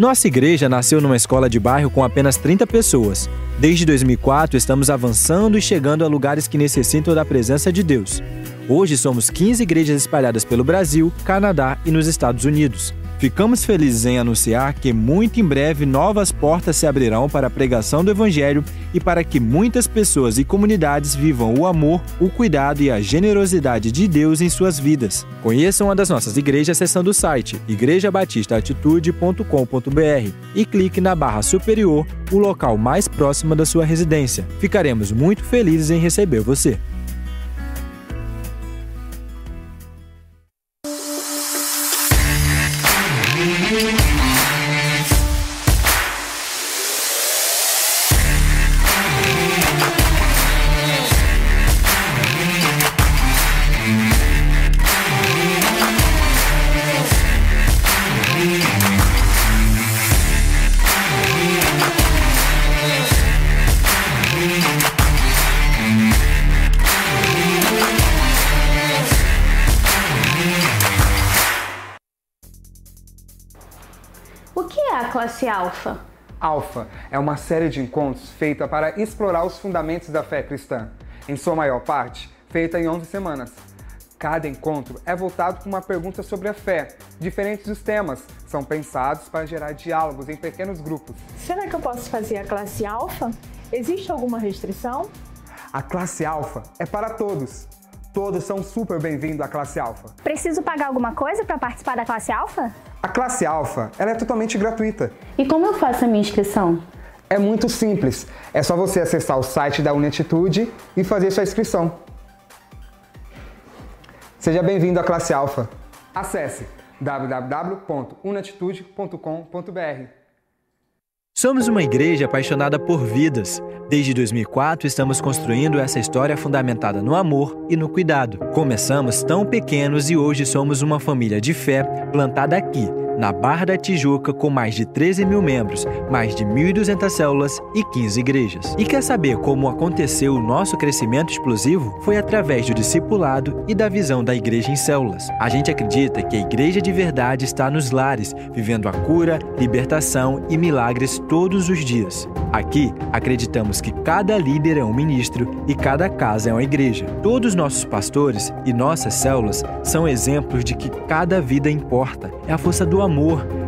Nossa igreja nasceu numa escola de bairro com apenas 30 pessoas. Desde 2004, estamos avançando e chegando a lugares que necessitam da presença de Deus. Hoje somos 15 igrejas espalhadas pelo Brasil, Canadá e nos Estados Unidos. Ficamos felizes em anunciar que muito em breve novas portas se abrirão para a pregação do Evangelho e para que muitas pessoas e comunidades vivam o amor, o cuidado e a generosidade de Deus em suas vidas. Conheçam uma das nossas igrejas acessando o site igrejabatistaatitude.com.br e clique na barra superior, o local mais próximo da sua residência. Ficaremos muito felizes em receber você. Classe alfa? Alfa é uma série de encontros feita para explorar os fundamentos da fé cristã, em sua maior parte feita em 11 semanas. Cada encontro é voltado para uma pergunta sobre a fé. Diferentes dos temas são pensados para gerar diálogos em pequenos grupos. Será que eu posso fazer a classe alfa? Existe alguma restrição? A classe alfa é para todos. Todos são super bem-vindos à classe alfa. Preciso pagar alguma coisa para participar da classe alfa? A classe alfa ela é totalmente gratuita. E como eu faço a minha inscrição? É muito simples. É só você acessar o site da Uniatitude e fazer sua inscrição. Seja bem-vindo à classe alfa. Acesse www.unatitude.com.br. Somos uma igreja apaixonada por vidas. Desde 2004 estamos construindo essa história fundamentada no amor e no cuidado. Começamos tão pequenos e hoje somos uma família de fé plantada aqui, na Barra da Tijuca, com mais de 13 mil membros, mais de 1.200 células e 15 igrejas. E quer saber como aconteceu o nosso crescimento explosivo? Foi através do discipulado e da visão da igreja em células. A gente acredita que a igreja de verdade está nos lares, vivendo a cura, libertação e milagres todos os dias. Aqui, acreditamos que cada líder é um ministro e cada casa é uma igreja. Todos nossos pastores e nossas células são exemplos de que cada vida importa. É a força do amor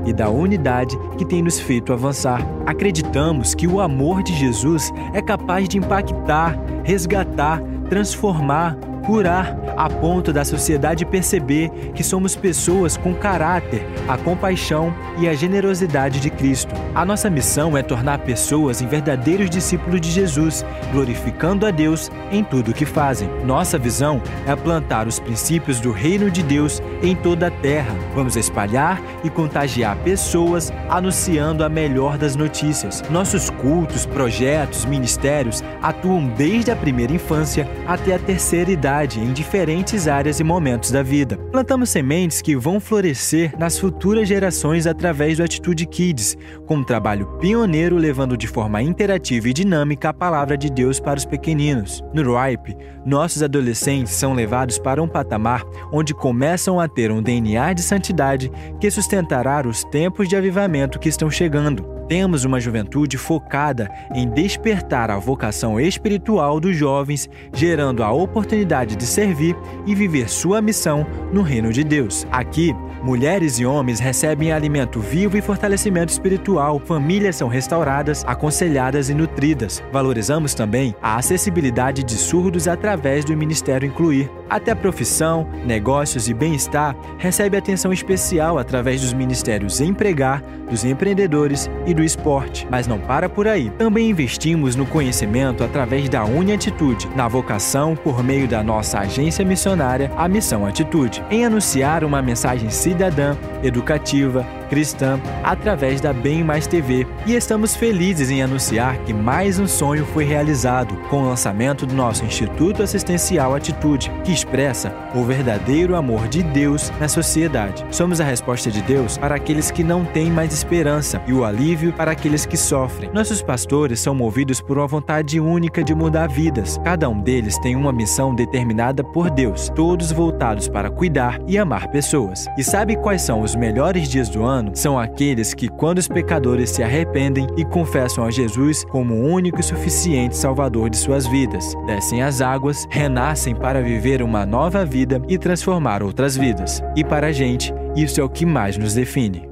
e da unidade que tem nos feito avançar. Acreditamos que o amor de Jesus é capaz de impactar, resgatar, transformar, curar, a ponto da sociedade perceber que somos pessoas com caráter, a compaixão e a generosidade de Cristo. A nossa missão é tornar pessoas em verdadeiros discípulos de Jesus, glorificando a Deus em tudo o que fazem. Nossa visão é plantar os princípios do reino de Deus em toda a terra. Vamos espalhar e contagiar pessoas anunciando a melhor das notícias. Nossos cultos, projetos, ministérios atuam desde a primeira infância até a terceira idade em diferentes áreas e momentos da vida. Plantamos sementes que vão florescer nas futuras gerações através do Atitude Kids, com um trabalho pioneiro levando de forma interativa e dinâmica a palavra de Deus para os pequeninos. No RIPE, nossos adolescentes são levados para um patamar onde começam a ter um DNA de santidade que sustentará os tempos de avivamento que estão chegando. Temos uma juventude focada em despertar a vocação espiritual dos jovens, gerando a oportunidade de servir e viver sua missão no reino de Deus. Aqui, mulheres e homens recebem alimento vivo e fortalecimento espiritual, famílias são restauradas, aconselhadas e nutridas. Valorizamos também a acessibilidade de surdos através do Ministério Incluir. Até profissão, negócios e bem-estar recebe atenção especial através dos ministérios Empregar, dos empreendedores e do esporte. Mas não para por aí. Também investimos no conhecimento através da Uniatitude, na vocação por meio da nossa agência missionária, a Missão Atitude, em anunciar uma mensagem cidadã, educativa, cristã através da Bem Mais TV. E estamos felizes em anunciar que mais um sonho foi realizado com o lançamento do nosso Instituto Assistencial Atitude, que expressa o verdadeiro amor de Deus na sociedade. Somos a resposta de Deus para aqueles que não têm mais esperança e o alívio para aqueles que sofrem. Nossos pastores são movidos por uma vontade única de mudar vidas. Cada um deles tem uma missão determinada por Deus, todos voltados para cuidar e amar pessoas. E sabe quais são os melhores dias do ano? Plano são aqueles que, quando os pecadores se arrependem e confessam a Jesus como o único e suficiente Salvador de suas vidas, descem as águas, renascem para viver uma nova vida e transformar outras vidas. E para a gente, isso é o que mais nos define.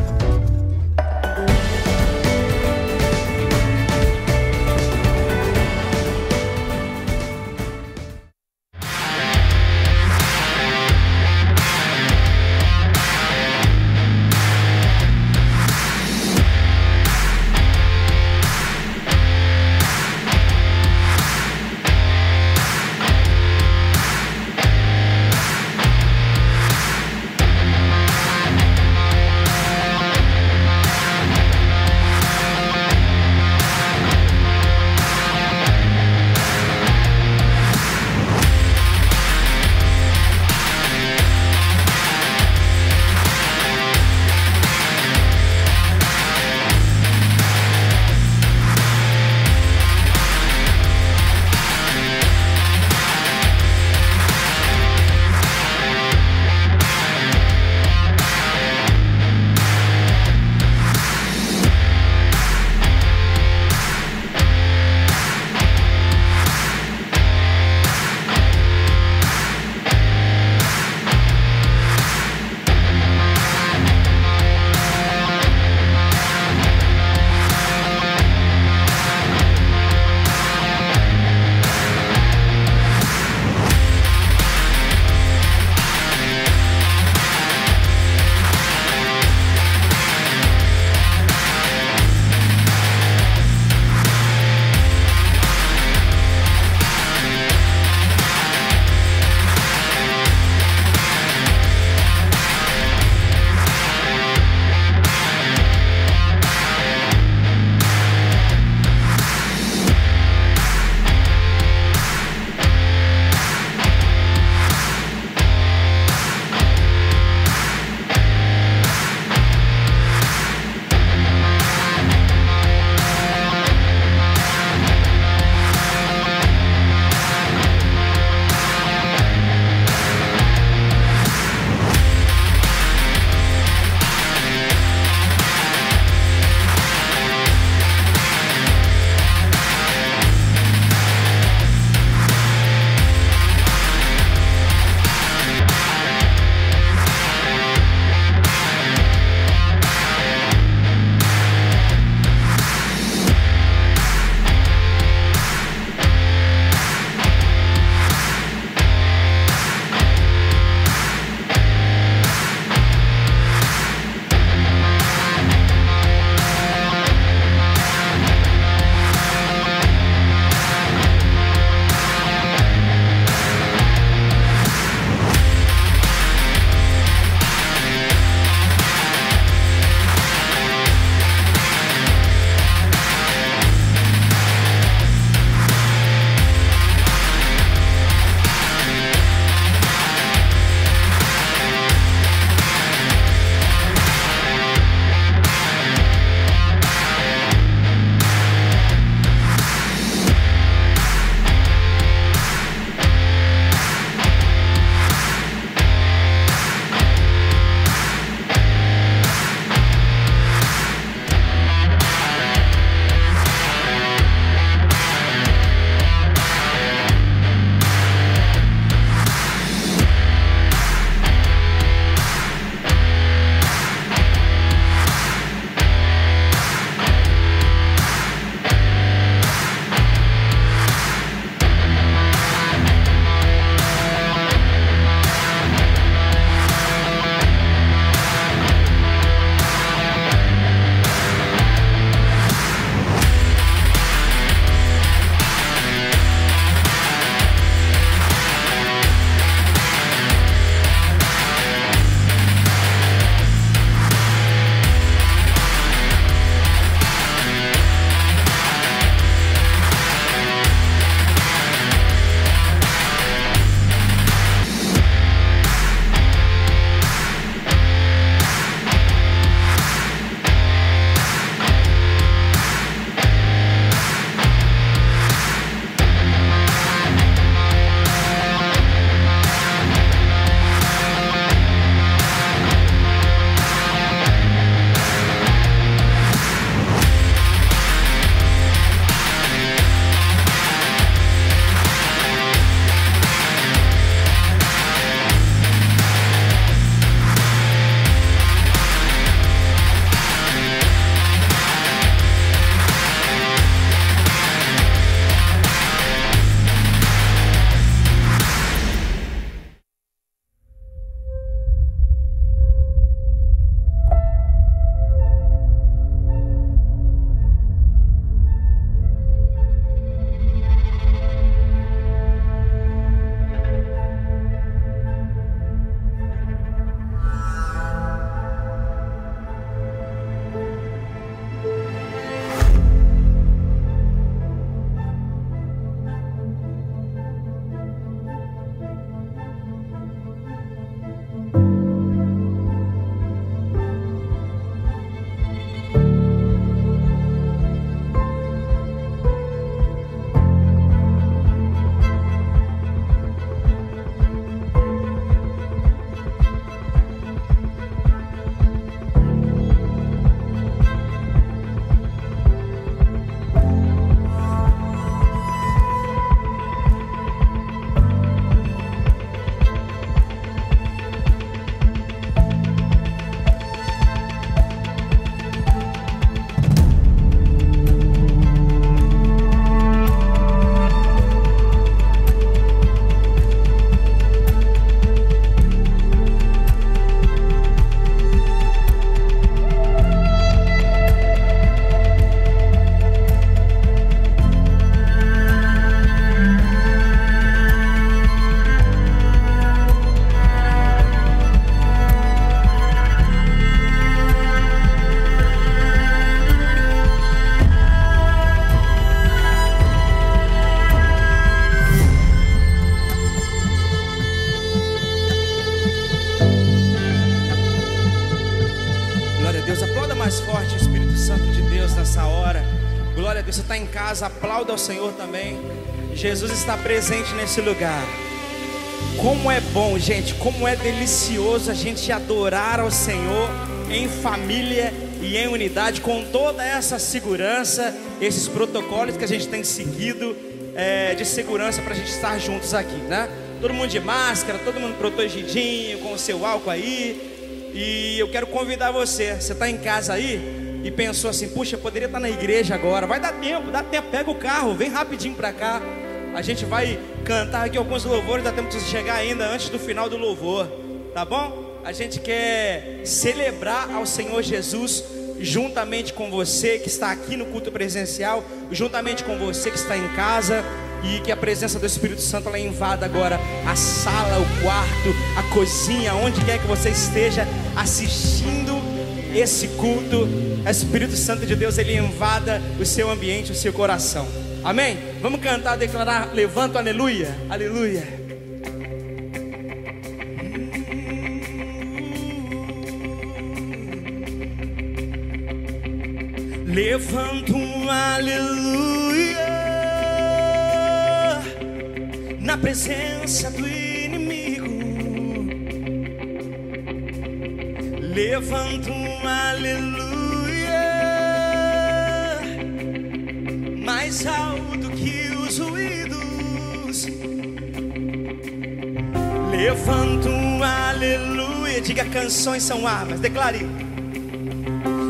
Ao Senhor também. Jesus está presente nesse lugar. Como é bom, gente, como é delicioso a gente adorar ao Senhor em família e em unidade, com toda essa segurança, esses protocolos que a gente tem seguido é, de segurança para a gente estar juntos aqui, né? Todo mundo de máscara, todo mundo protegidinho, com o seu álcool aí. E eu quero convidar você, você está em casa aí e pensou assim, puxa, poderia estar na igreja agora, vai dar tempo, dá tempo, pega o carro, vem rapidinho para cá. A gente vai cantar aqui alguns louvores, dá tempo de chegar ainda antes do final do louvor, tá bom? A gente quer celebrar ao Senhor Jesus juntamente com você que está aqui no culto presencial, juntamente com você que está em casa e que a presença do Espírito Santo ela invada agora a sala, o quarto, a cozinha, onde quer que você esteja assistindo esse culto. O Espírito Santo de Deus ele invada o seu ambiente, o seu coração. Amém? Vamos cantar, declarar, levanta, aleluia, aleluia. Levanto um aleluia na presença do inimigo. Levanto um aleluia mais alto que os ruídos. Levanto um aleluia. Diga canções são armas. Declare.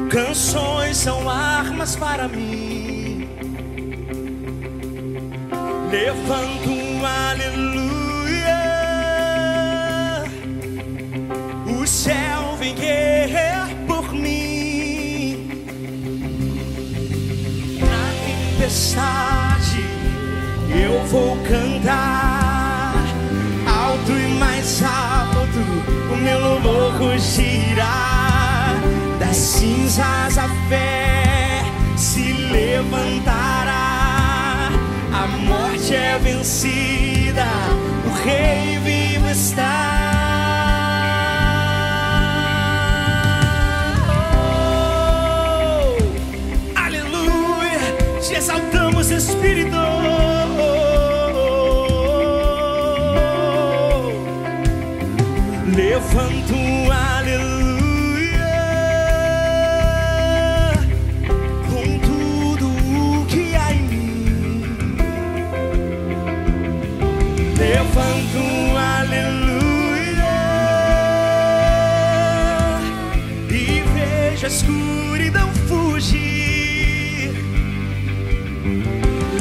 Canções são armas para mim. Levanto um aleluia. O céu vem guerrear tempestade eu vou cantar alto e mais alto. O meu louvor rugirá das cinzas a fé se levantará. A morte é vencida, o rei vivo está. Exaltamos, Espírito. Levanto um aleluia com tudo que há em mim. Levanto um aleluia e vejo a escuridão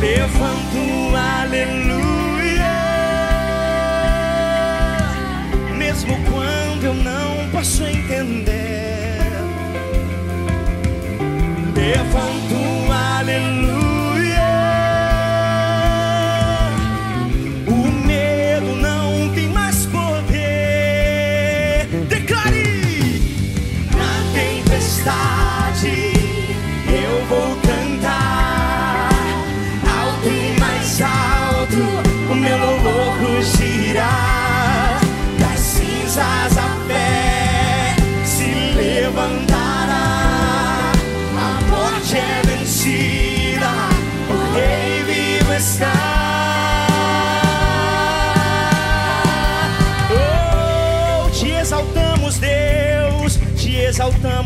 Levanto aleluia. Mesmo quando eu não posso entender,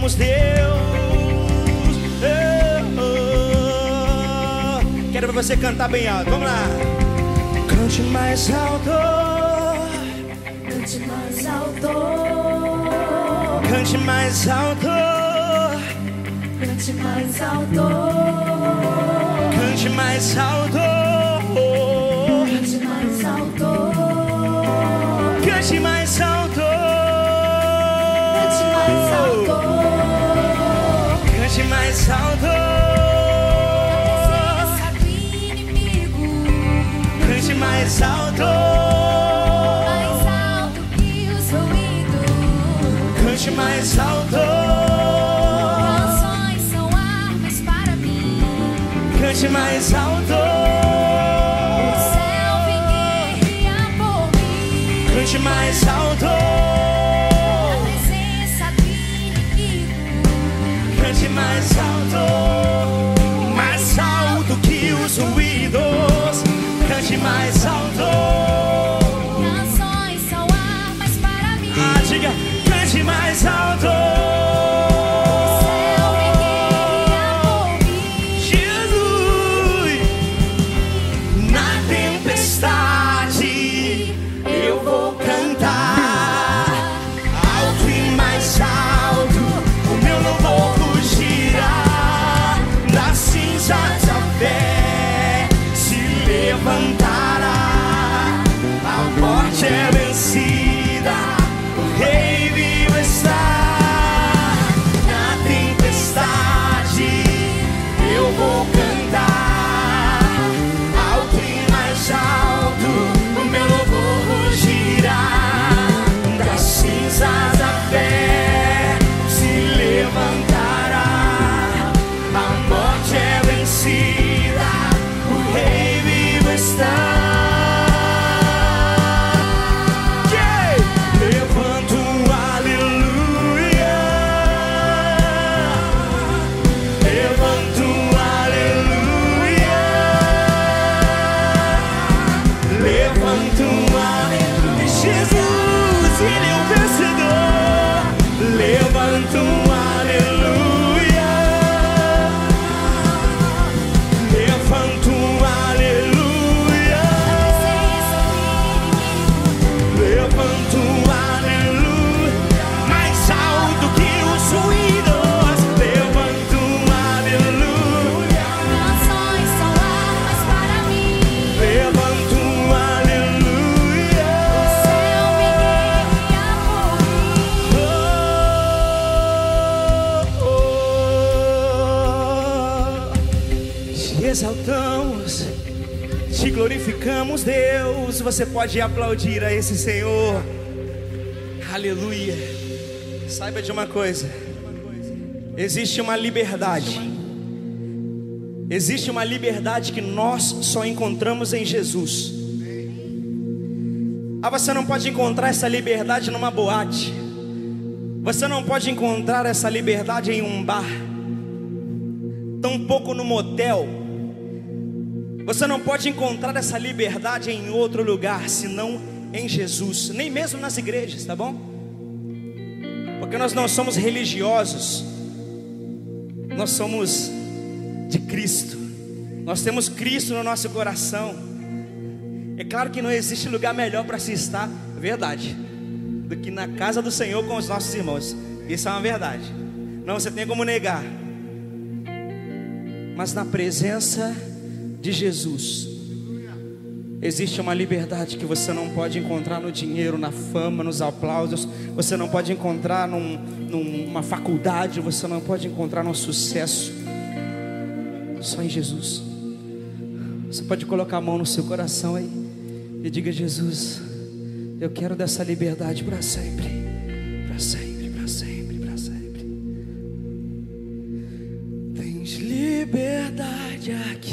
exaltamos, Deus. Oh, oh. Quero ver você cantar bem alto, vamos lá. Cante mais alto. Cante mais alto, Cante mais alto, cante mais alto, cante mais alto, glorificamos, Deus. Você pode aplaudir a esse Senhor. Aleluia. Saiba de uma coisa: existe uma liberdade. Existe uma liberdade que nós só encontramos em Jesus. Ah, você não pode encontrar essa liberdade numa boate. Você não pode encontrar essa liberdade em um bar. Tampouco no motel. Você não pode encontrar essa liberdade em outro lugar senão em Jesus, nem mesmo nas igrejas, tá bom? Porque nós não somos religiosos. Nós somos de Cristo. Nós temos Cristo no nosso coração. É claro que não existe lugar melhor para se estar, verdade, do que na casa do Senhor com os nossos irmãos. Isso é uma verdade. Não você tem como negar. Mas na presença de Jesus existe uma liberdade que você não pode encontrar no dinheiro, na fama, nos aplausos. Você não pode encontrar num- numa faculdade. Você não pode encontrar no sucesso. Só em Jesus. Você pode colocar a mão no seu coração aí e diga: Jesus, eu quero dessa liberdade para sempre, para sempre, para sempre, para sempre. Tens liberdade aqui,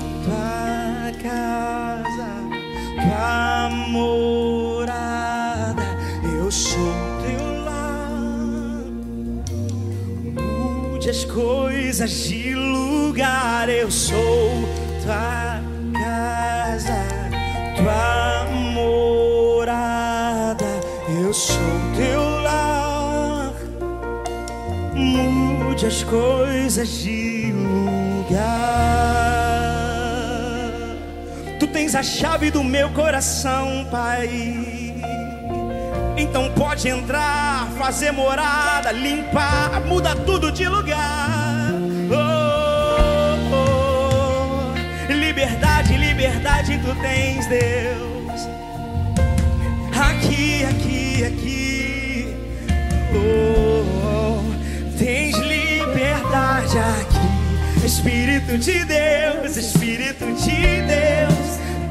tua casa, tua morada. Eu sou teu lar. Mude as coisas de lugar. Eu sou tua casa, tua morada. Eu sou teu lar. Mude as coisas de lugar. Tens a chave do meu coração, Pai. Então pode entrar, fazer morada, limpar, muda tudo de lugar. Oh, oh. Liberdade, liberdade tu tens, Deus. Aqui, aqui, aqui. Oh, oh. Tens liberdade aqui. Espírito de Deus, Espírito de Deus.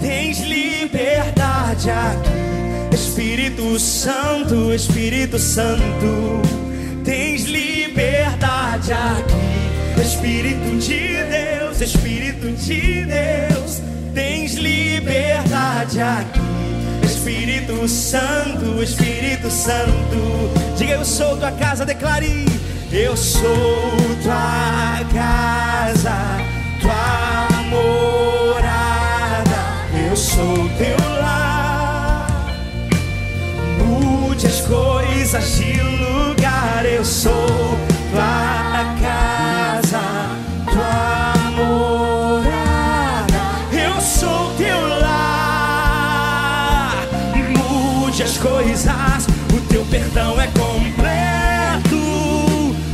Tens liberdade aqui. Espírito Santo, Espírito Santo, tens liberdade aqui. Espírito de Deus, Espírito de Deus, tens liberdade aqui. Espírito Santo, Espírito Santo, diga eu sou tua casa, declare. Eu sou tua casa, tua sou teu lar. Mude as coisas de lugar, eu sou tua casa, tua morada. Eu sou teu lar. Mude as coisas, o teu perdão é completo.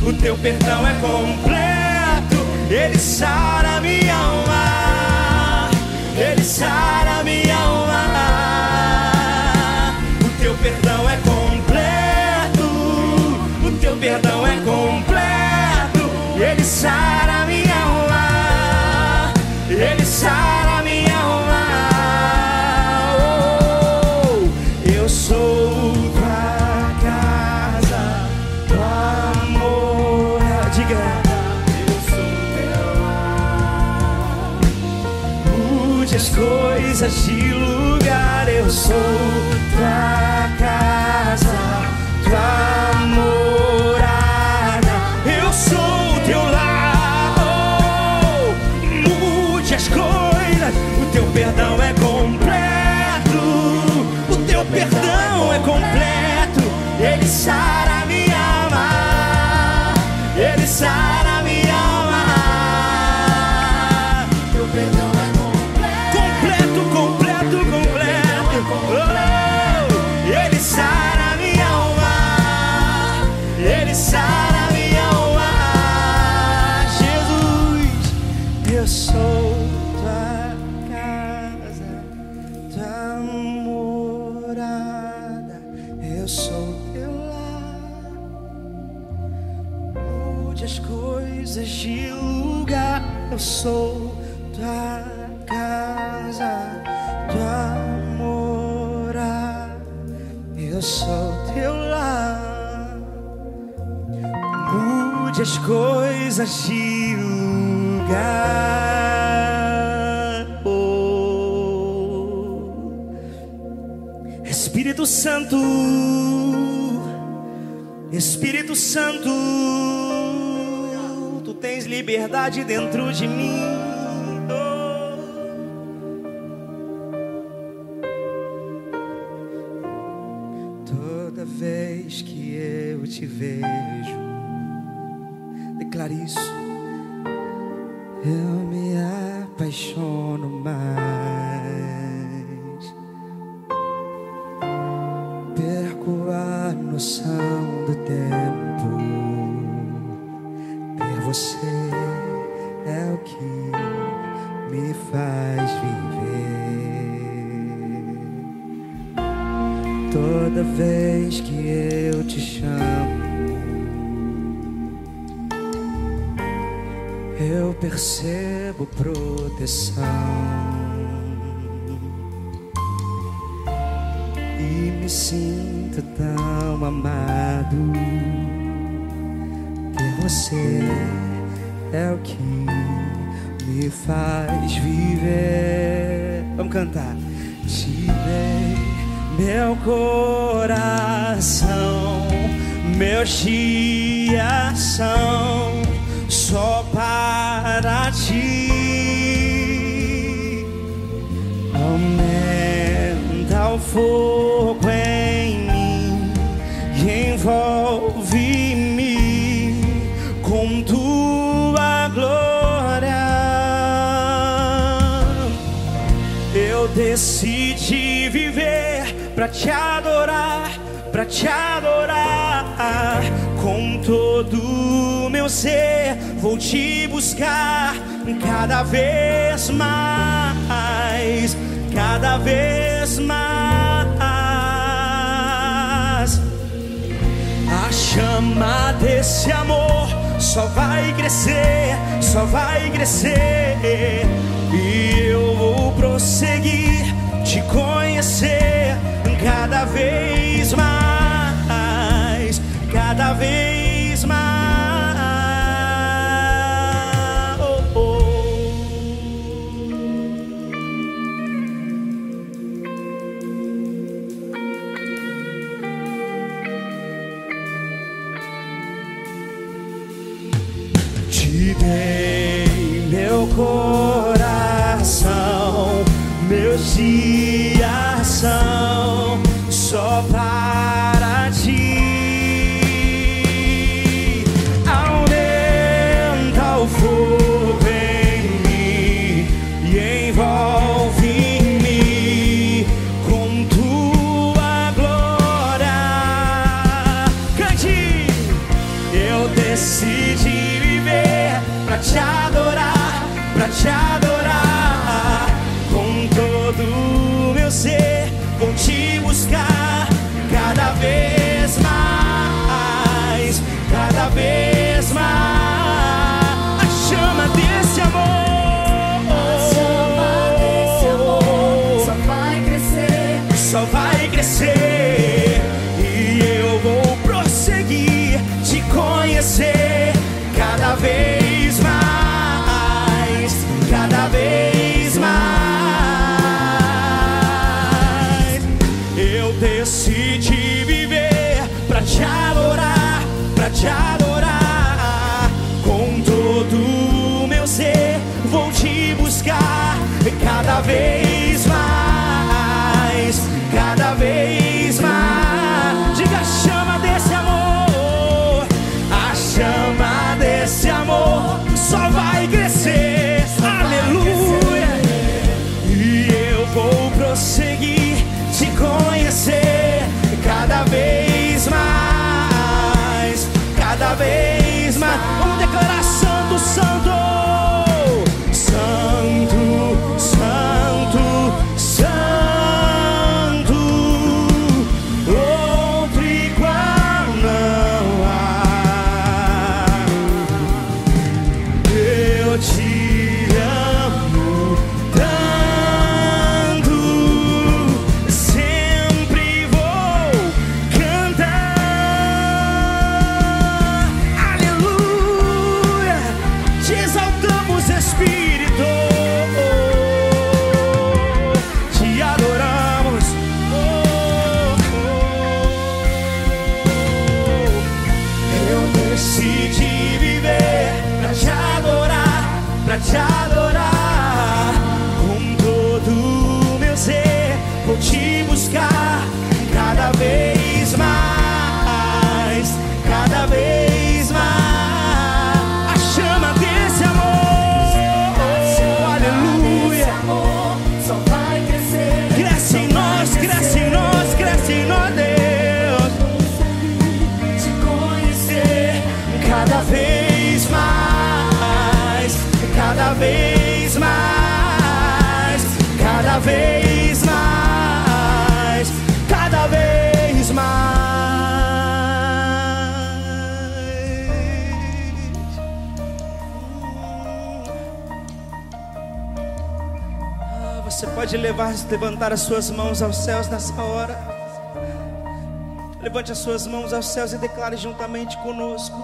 O teu perdão é completo. Ele sara minha alma começar a minha alma. O teu perdão é completo, o teu perdão é completo, ele sara minha mudança de lugar. Eu sou tua casa, tua casa. foge lugar, oh Espírito Santo, Espírito Santo, tu tens liberdade dentro de mim. Decidi viver para te adorar, para te adorar. Com todo o meu ser, vou te buscar cada vez mais, cada vez mais. A chama desse amor só vai crescer, só vai crescer. E eu vou prosseguir conhecer cada vez mais, cada vez associação só te adorar com todo o meu ser. Vou te buscar cada vez. Oh. levantar as suas mãos aos céus nessa hora. Levante as suas mãos aos céus e declare juntamente conosco.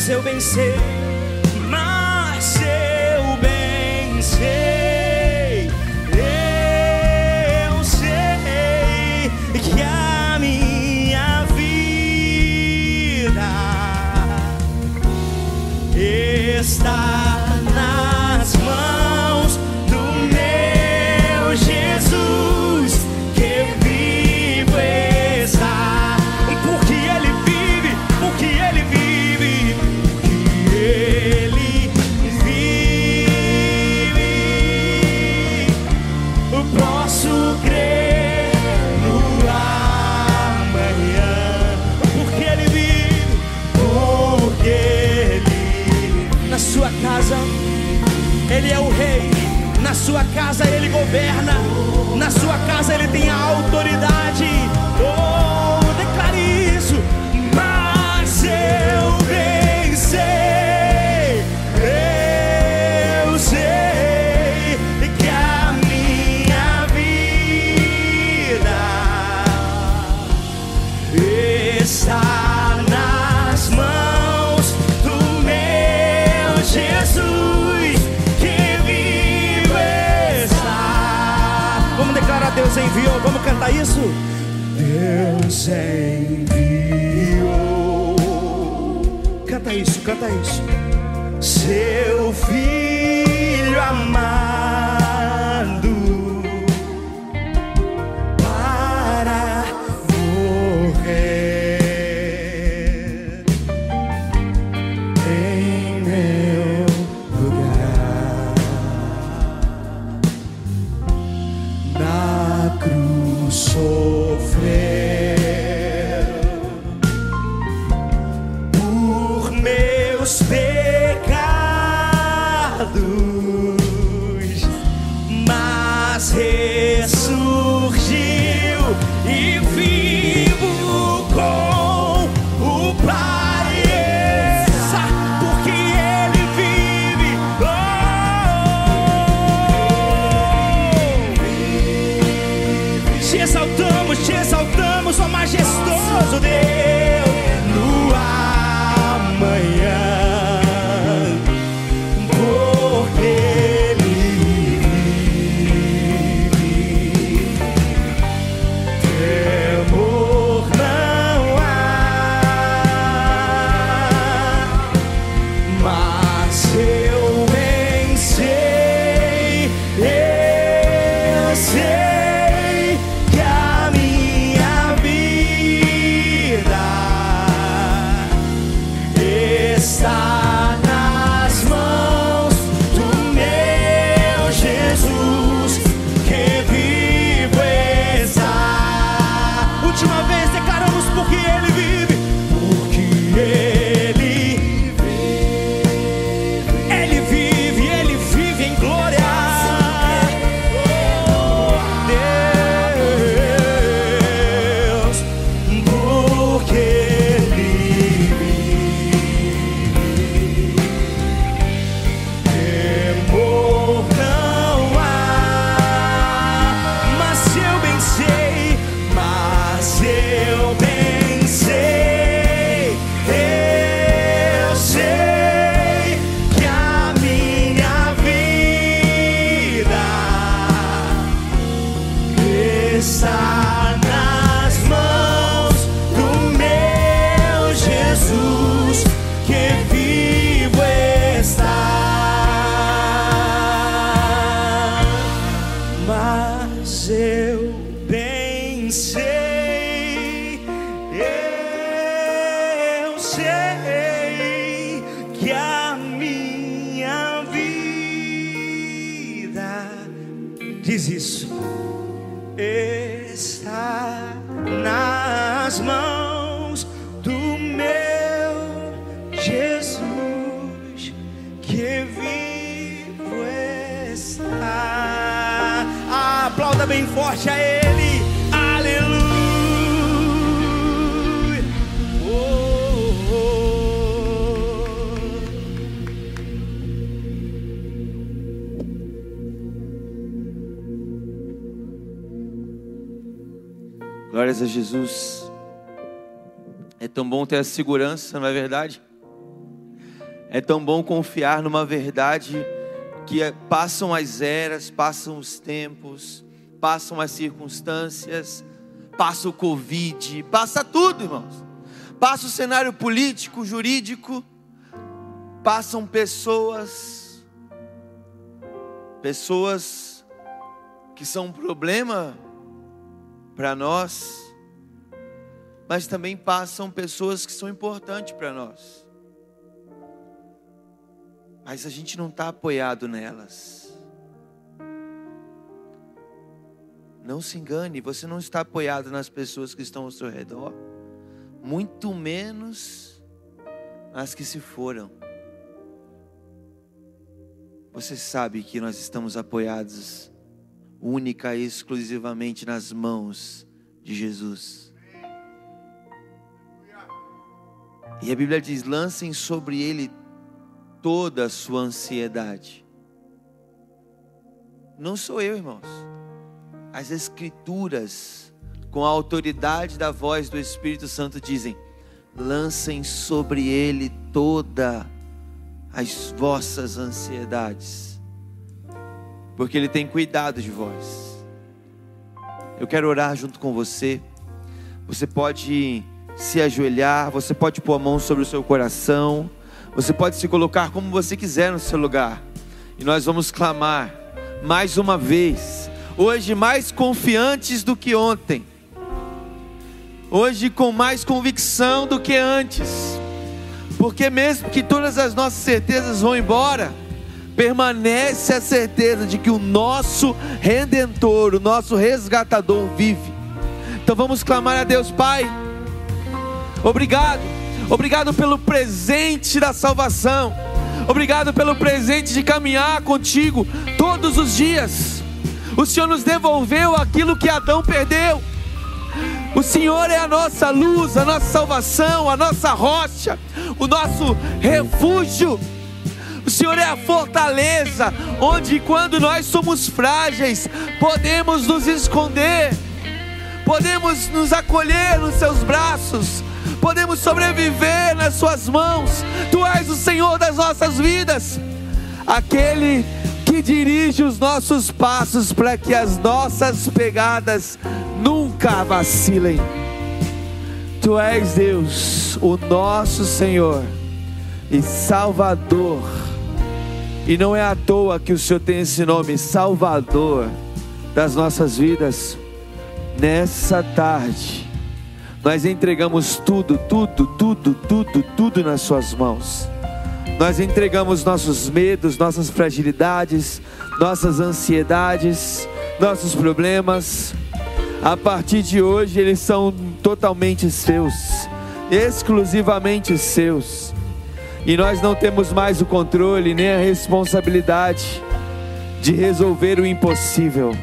Se eu vencer. sua casa ele governa, na sua casa ele tem a autoridade. Isso. Deus enviou. Canta isso, canta isso. Seu filho amado Última vez declaramos porque Ele bom ter a segurança, não é verdade? É tão bom confiar numa verdade que é- passam as eras, passam os tempos, passam as circunstâncias, passa o Covid, passa tudo, irmãos. Passa o cenário político, jurídico, passam pessoas, pessoas que são um problema para nós, mas também passam pessoas que são importantes para nós. Mas a gente não está apoiado nelas. Não se engane, você não está apoiado nas pessoas que estão ao seu redor, muito menos nas que se foram. Você sabe que nós estamos apoiados única e exclusivamente nas mãos de Jesus. E a Bíblia diz: lancem sobre ele toda a sua ansiedade. Não sou eu, irmãos. As Escrituras, com a autoridade da voz do Espírito Santo, dizem: lancem sobre ele toda as vossas ansiedades, porque ele tem cuidado de vós. Eu quero orar junto com você. Você pode se ajoelhar, você pode pôr a mão sobre o seu coração, você pode se colocar como você quiser no seu lugar. E nós vamos clamar mais uma vez, hoje mais confiantes do que ontem, hoje com mais convicção do que antes, porque mesmo que todas as nossas certezas vão embora, permanece a certeza de que o nosso redentor, o nosso resgatador vive. Então vamos clamar a Deus, Pai. Obrigado, obrigado pelo presente da salvação. Obrigado pelo presente de caminhar contigo todos os dias. O Senhor nos devolveu aquilo que Adão perdeu. O Senhor é a nossa luz, a nossa salvação, a nossa rocha, o nosso refúgio. O Senhor é a fortaleza, onde quando nós somos frágeis, podemos nos esconder, podemos nos acolher nos seus braços, podemos sobreviver nas Suas mãos. Tu és o Senhor das nossas vidas, aquele que dirige os nossos passos para que as nossas pegadas nunca vacilem. Tu és Deus, o nosso Senhor e Salvador. E não é à toa que o Senhor tem esse nome, Salvador das nossas vidas. Nessa tarde, nós entregamos tudo, tudo, tudo, tudo, tudo nas Suas mãos. Nós entregamos nossos medos, nossas fragilidades, nossas ansiedades, nossos problemas. A partir de hoje, eles são totalmente seus, exclusivamente seus. E nós não temos mais o controle nem a responsabilidade de resolver o impossível.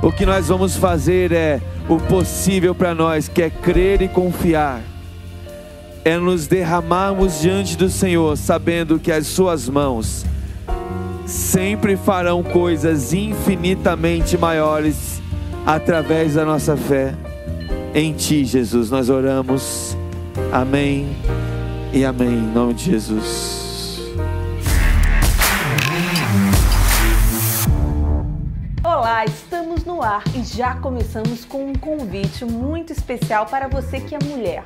O que nós vamos fazer é o possível para nós, que é crer e confiar. É nos derramarmos diante do Senhor, sabendo que as Suas mãos sempre farão coisas infinitamente maiores através da nossa fé em Ti, Jesus. Nós oramos. Amém e amém. Em nome de Jesus. Estamos no ar e já começamos com um convite muito especial para você que é mulher.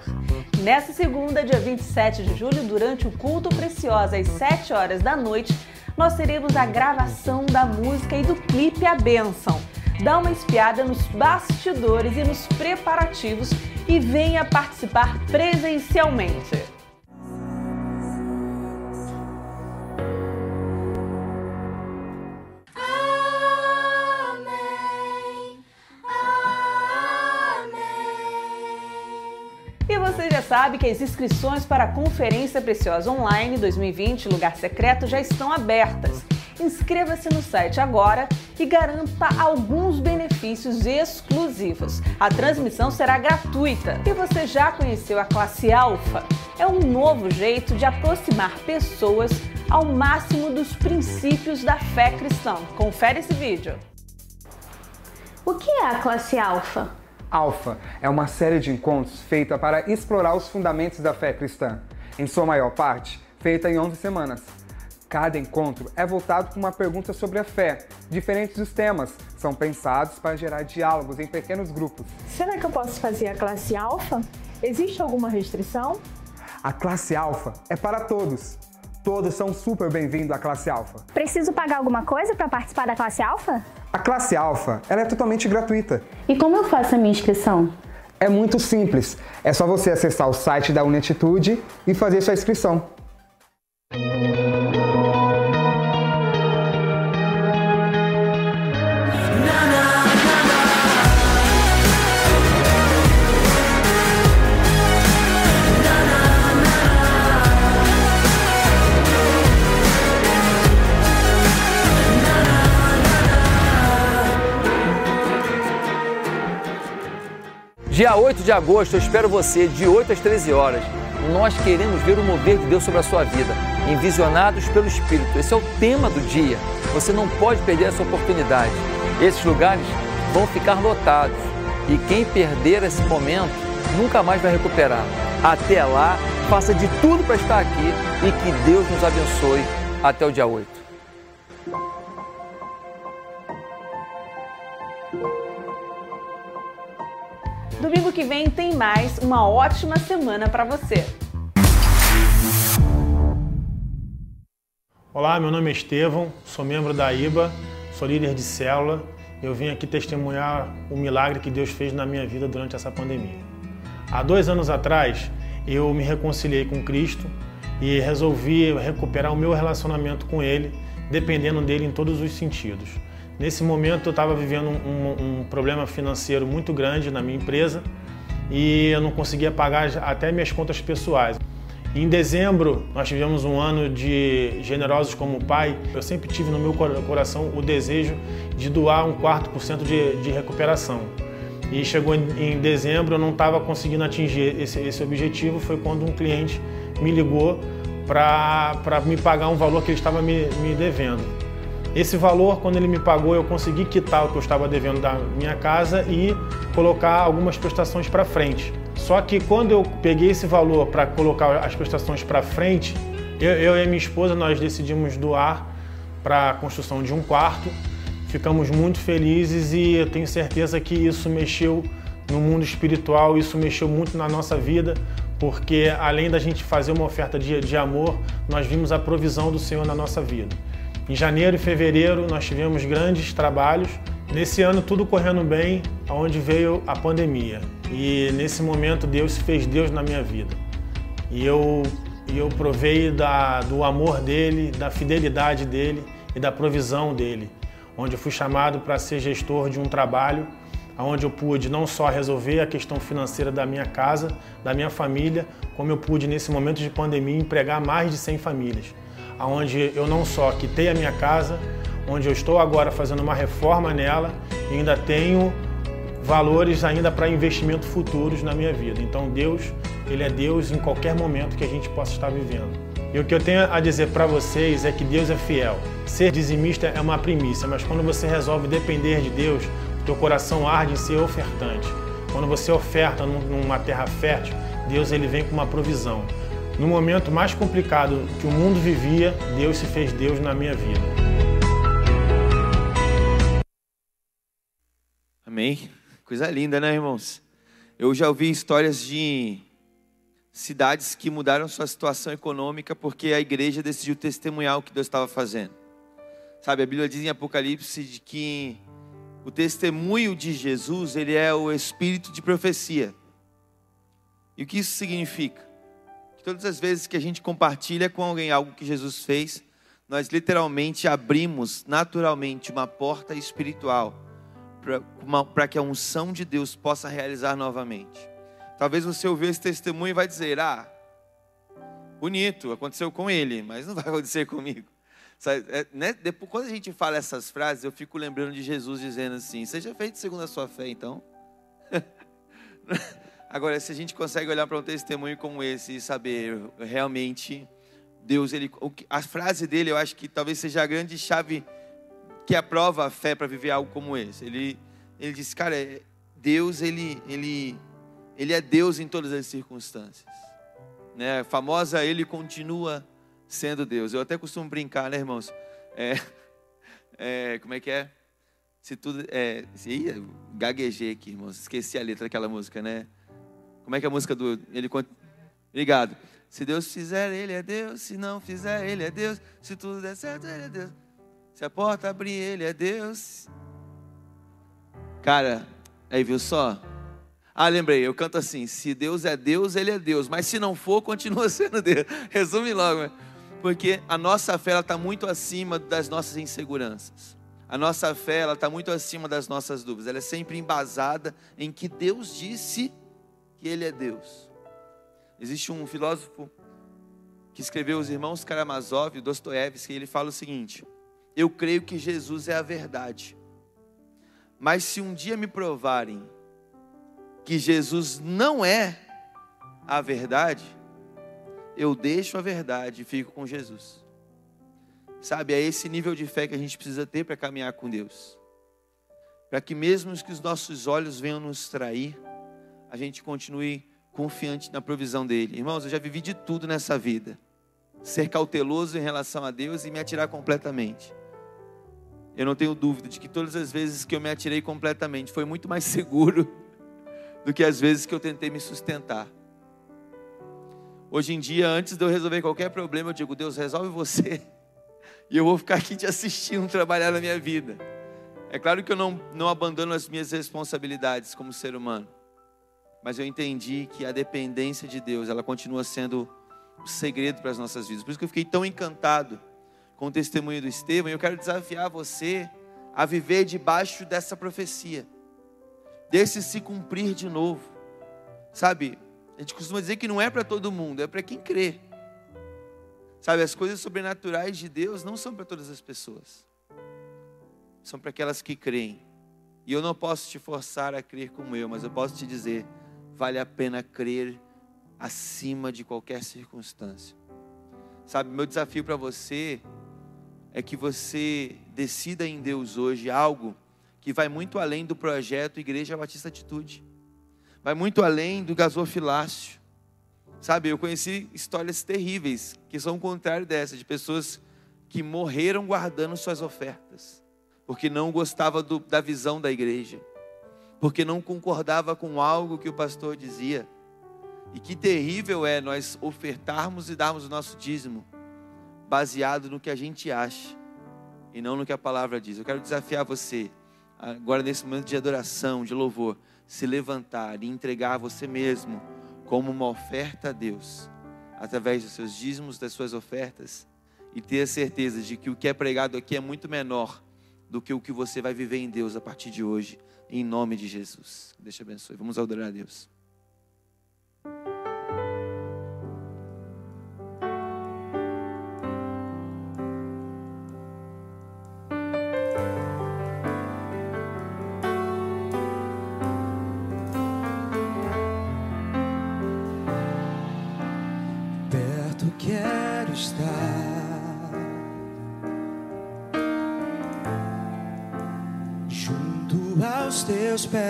Nessa segunda, dia 27 de julho, durante o culto precioso às 7 horas da noite, nós teremos a gravação da música e do clipe A Bênção. Dá uma espiada nos bastidores e nos preparativos e venha participar presencialmente. Você já sabe que as inscrições para a Conferência Preciosa Online 2020 Lugar Secreto já estão abertas. Inscreva-se no site agora e garanta alguns benefícios exclusivos. A transmissão será gratuita. E você já conheceu a classe Alfa? É um novo jeito de aproximar pessoas ao máximo dos princípios da fé cristã. Confere esse vídeo. O que é a classe alfa? Alfa é uma série de encontros feita para explorar os fundamentos da fé cristã, em sua maior parte feita em 11 semanas. Cada encontro é voltado com uma pergunta sobre a fé. Diferentes dos temas são pensados para gerar diálogos em pequenos grupos. Será que eu posso fazer a classe alfa? Existe alguma restrição? A classe alfa é para todos. Todos são super bem-vindos à classe alfa. Preciso pagar alguma coisa para participar da classe alfa? A classe alfa ela é totalmente gratuita. E como eu faço a minha inscrição? É muito simples. É só você acessar o site da Unatitude e fazer sua inscrição. Dia 8 de agosto, eu espero você, de 8 às 13 horas. Nós queremos ver o mover de Deus sobre a sua vida, envisionados pelo Espírito. Esse é o tema do dia. Você não pode perder essa oportunidade. Esses lugares vão ficar lotados e quem perder esse momento nunca mais vai recuperar. Até lá, faça de tudo para estar aqui e que Deus nos abençoe. Até o dia 8. Domingo que vem tem mais. Uma ótima semana para você. Olá, meu nome é Estevão, sou membro da IBA, sou líder de célula. Eu vim aqui testemunhar o milagre que Deus fez na minha vida durante essa pandemia. Há dois anos atrás, eu me reconciliei com Cristo e resolvi recuperar o meu relacionamento com Ele, dependendo dele em todos os sentidos. Nesse momento, eu estava vivendo um, um problema financeiro muito grande na minha empresa e eu não conseguia pagar até minhas contas pessoais. Em dezembro, nós tivemos um ano de Generosos como Pai. Eu sempre tive no meu coração o desejo de doar um quarto por cento de recuperação. E chegou em dezembro, eu não estava conseguindo atingir esse, esse objetivo. Foi quando um cliente me ligou para me pagar um valor que ele estava me, me devendo. Esse valor, quando ele me pagou, eu consegui quitar o que eu estava devendo da minha casa e colocar algumas prestações para frente. Só que quando eu peguei esse valor para colocar as prestações para frente, eu, eu, e minha esposa nós decidimos doar para a construção de um quarto. Ficamos muito felizes e eu tenho certeza que isso mexeu no mundo espiritual, isso mexeu muito na nossa vida, porque além da gente fazer uma oferta de, de amor, nós vimos a provisão do Senhor na nossa vida. Em janeiro e fevereiro nós tivemos grandes trabalhos. Nesse ano tudo correndo bem, aonde veio a pandemia. E nesse momento Deus fez Deus na minha vida. E eu, eu provei da, do amor dele, da fidelidade dele e da provisão dele. Onde eu fui chamado para ser gestor de um trabalho onde eu pude não só resolver a questão financeira da minha casa, da minha família, como eu pude nesse momento de pandemia empregar mais de 100 famílias, onde eu não só quitei a minha casa, onde eu estou agora fazendo uma reforma nela e ainda tenho valores ainda para investimento futuros na minha vida. Então Deus, ele é Deus em qualquer momento que a gente possa estar vivendo. E o que eu tenho a dizer para vocês é que Deus é fiel. Ser dizimista é uma primícia, mas quando você resolve depender de Deus, teu coração arde em ser ofertante. Quando você oferta numa terra fértil, Deus ele vem com uma provisão. No momento mais complicado que o mundo vivia, Deus se fez Deus na minha vida. Amém. Coisa linda, né, irmãos? Eu já ouvi histórias de cidades que mudaram sua situação econômica porque a igreja decidiu testemunhar o que Deus estava fazendo. Sabe, a Bíblia diz em Apocalipse de que o testemunho de Jesus, ele é o espírito de profecia. E o que isso significa? Todas as vezes que a gente compartilha com alguém algo que Jesus fez, nós literalmente abrimos naturalmente uma porta espiritual para que a unção de Deus possa realizar novamente. Talvez você ouvir esse testemunho e vai dizer: Ah, bonito, aconteceu com ele, mas não vai acontecer comigo. É, né? Depois, quando a gente fala essas frases, eu fico lembrando de Jesus dizendo assim: Seja feito segundo a sua fé, então. Agora, se a gente consegue olhar para um testemunho como esse e saber realmente Deus, ele, a frase dele, eu acho que talvez seja a grande chave que aprova a fé para viver algo como esse. Ele, ele disse, cara, é, Deus, ele, ele, ele é Deus em todas as circunstâncias. Né? Famosa, ele continua sendo Deus. Eu até costumo brincar, né, irmãos? É, é, como é que é? Se tudo. É, se, gaguejei aqui, irmãos. Esqueci a letra daquela música, né? Como é que é a música do. Ele, obrigado. Se Deus fizer, Ele é Deus. Se não fizer, Ele é Deus. Se tudo der certo, Ele é Deus. Se a porta abrir, Ele é Deus. Cara, aí viu só? Ah, lembrei, eu canto assim: se Deus é Deus, Ele é Deus. Mas se não for, continua sendo Deus. Resume logo. Né? Porque a nossa fé está muito acima das nossas inseguranças. A nossa fé está muito acima das nossas dúvidas. Ela é sempre embasada em que Deus disse Ele é Deus. Existe um filósofo que escreveu Os Irmãos Karamazov, Dostoiévski, e ele fala o seguinte: eu creio que Jesus é a verdade. Mas se um dia me provarem que Jesus não é a verdade, eu deixo a verdade e fico com Jesus. Sabe, é esse nível de fé que a gente precisa ter para caminhar com Deus. Para que mesmo que os nossos olhos venham nos trair, a gente continue confiante na provisão dele. Irmãos, eu já vivi de tudo nessa vida. Ser cauteloso em relação a Deus e me atirar completamente eu não tenho dúvida de que todas as vezes que eu me atirei completamente foi muito mais seguro do que as vezes que eu tentei me sustentar. Hoje em dia, antes de eu resolver qualquer problema, eu digo: Deus, resolve você. E eu vou ficar aqui te assistindo trabalhar na minha vida. É claro que eu não, não abandono as minhas responsabilidades como ser humano. Mas eu entendi que a dependência de Deus, ela continua sendo o segredo para as nossas vidas. Por isso que eu fiquei tão encantado com o testemunho do Estevão. E eu quero desafiar você a viver debaixo dessa profecia. Desse se cumprir de novo. Sabe, a gente costuma dizer que não é para todo mundo, é para quem crê. Sabe, as coisas sobrenaturais de Deus não são para todas as pessoas. São para aquelas que creem. E eu não posso te forçar a crer como eu, mas eu posso te dizer, vale a pena crer acima de qualquer circunstância. Sabe, meu desafio para você é que você decida em Deus hoje algo que vai muito além do projeto Igreja Batista Atitude. Vai muito além do gasofilácio. Sabe, eu conheci histórias terríveis que são o contrário dessa, de pessoas que morreram guardando suas ofertas, porque não gostava do, da visão da igreja, porque não concordava com algo que o pastor dizia. E que terrível é nós ofertarmos e darmos o nosso dízimo baseado no que a gente acha e não no que a palavra diz. Eu quero desafiar você, agora nesse momento de adoração, de louvor, se levantar e entregar você mesmo como uma oferta a Deus, através dos seus dízimos, das suas ofertas, e ter a certeza de que o que é pregado aqui é muito menor do que o que você vai viver em Deus a partir de hoje, em nome de Jesus. Deixa abençoe. Vamos adorar a Deus. Aos teus pés,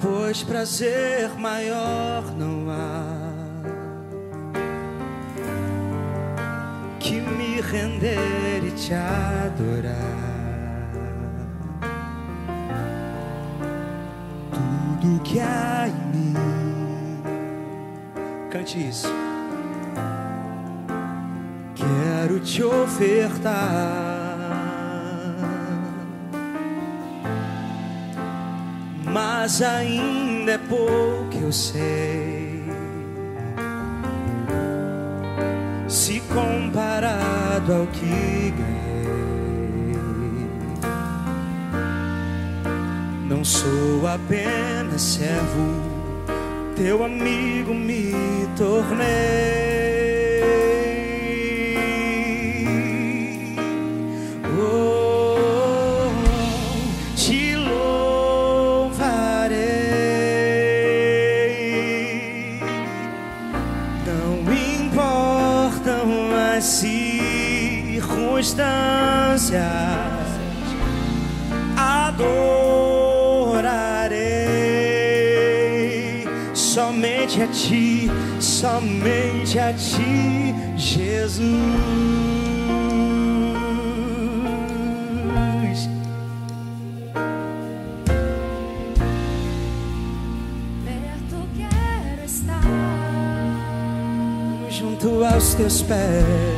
pois prazer maior não há que me render e te adorar. tudo que há em mim. Cante isso. Te ofertar. Mas ainda é pouco eu sei. Se comparado ao que ganhei. Não sou apenas servo, teu amigo me tornei. Circunstâncias. adorarei somente a ti, somente a ti, Jesus. Perto quero estar. Junto aos teus pés,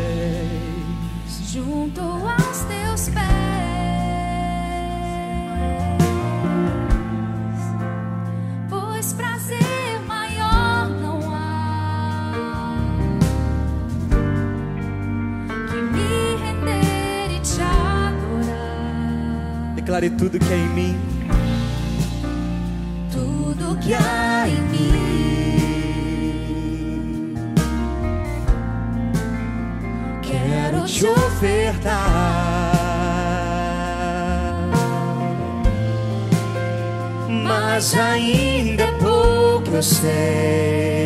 declare tudo que é em mim. Tudo que há em mim. Quero te ofertar. Mas ainda é pouco eu sei.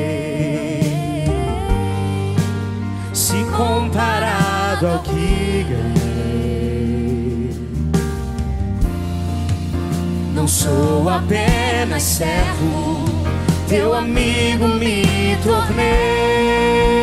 Sou apenas servo, teu amigo me tornei.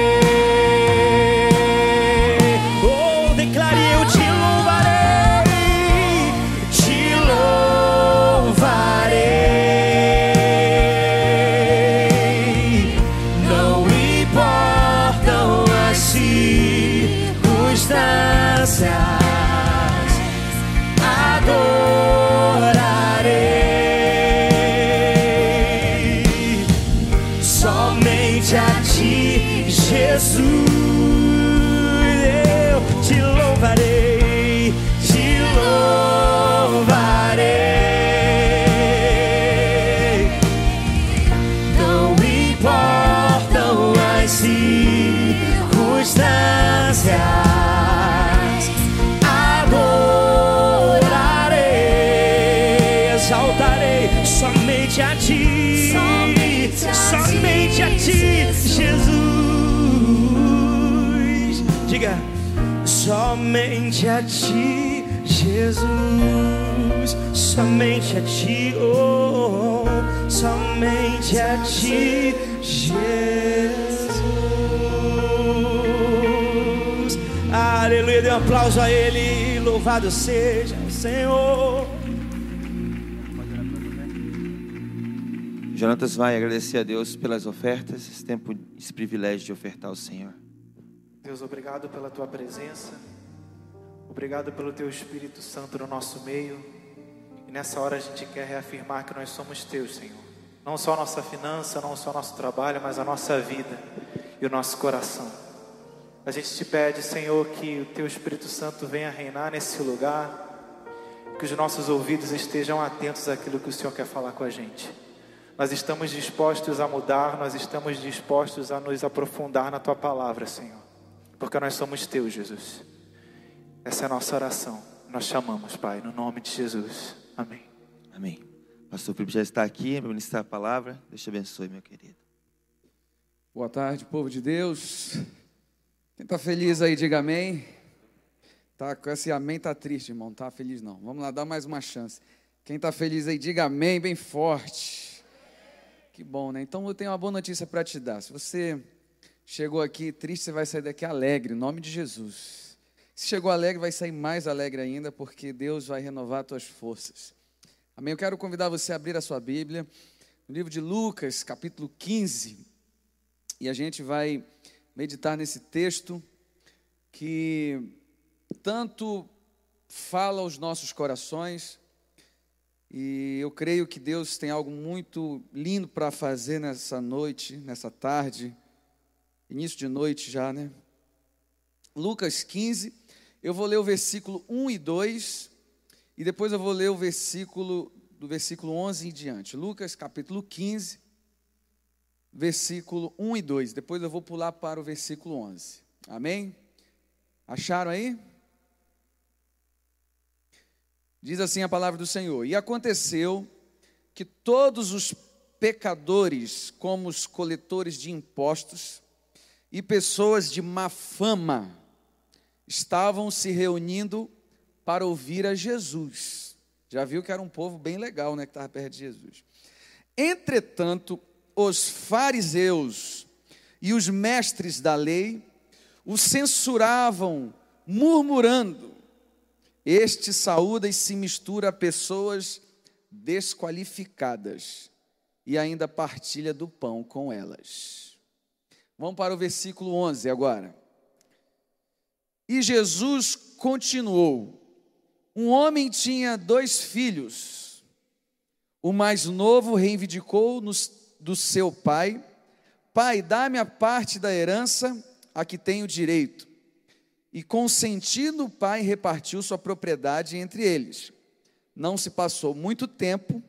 Louvado seja o Senhor. Jonatas vai agradecer a Deus pelas ofertas, esse tempo, esse privilégio de ofertar ao Senhor. Deus, obrigado pela tua presença. Obrigado pelo teu Espírito Santo no nosso meio. E nessa hora a gente quer reafirmar que nós somos teus, Senhor. Não só a nossa finança, não só o nosso trabalho, mas a nossa vida e o nosso coração. A gente te pede, Senhor, que o teu Espírito Santo venha reinar nesse lugar, que os nossos ouvidos estejam atentos àquilo que o Senhor quer falar com a gente. Nós estamos dispostos a mudar, nós estamos dispostos a nos aprofundar na tua palavra, Senhor, porque nós somos teus, Jesus. Essa é a nossa oração. Nós chamamos, Pai, no nome de Jesus. Amém. Amém. Pastor Felipe já está aqui para ministrar a palavra. Deus te abençoe, meu querido. Boa tarde, povo de Deus. Quem está feliz aí, diga amém. Tá, com esse amém tá triste, irmão. Não tá feliz não. Vamos lá, dá mais uma chance. Quem está feliz aí, diga amém bem forte. Que bom, né? Então eu tenho uma boa notícia para te dar. Se você chegou aqui triste, você vai sair daqui alegre, em nome de Jesus. Se chegou alegre, vai sair mais alegre ainda, porque Deus vai renovar as tuas forças. Amém? Eu quero convidar você a abrir a sua Bíblia, no livro de Lucas, capítulo 15. E a gente vai meditar nesse texto que tanto fala aos nossos corações. E eu creio que Deus tem algo muito lindo para fazer nessa noite, nessa tarde, início de noite já, né? Lucas 15, eu vou ler o versículo 1 e 2, e depois eu vou ler o versículo, do versículo 11 em diante. Lucas capítulo 15, versículo 1 e 2. Depois eu vou pular para o versículo 11. Amém? Acharam aí? Diz assim a palavra do Senhor: E aconteceu que todos os pecadores, como os coletores de impostos e pessoas de má fama, estavam se reunindo para ouvir a Jesus. Já viu que era um povo bem legal, né, que estava perto de Jesus. Entretanto, os fariseus e os mestres da lei o censuravam, murmurando: Este saúda e se mistura a pessoas desqualificadas e ainda partilha do pão com elas. Vamos para o versículo 11 agora. E Jesus continuou: Um homem tinha dois filhos. O mais novo reivindicou nos, do seu pai: Pai, dá-me a parte da herança a que tenho direito. E consentindo o pai, repartiu sua propriedade entre eles. Não se passou muito tempo,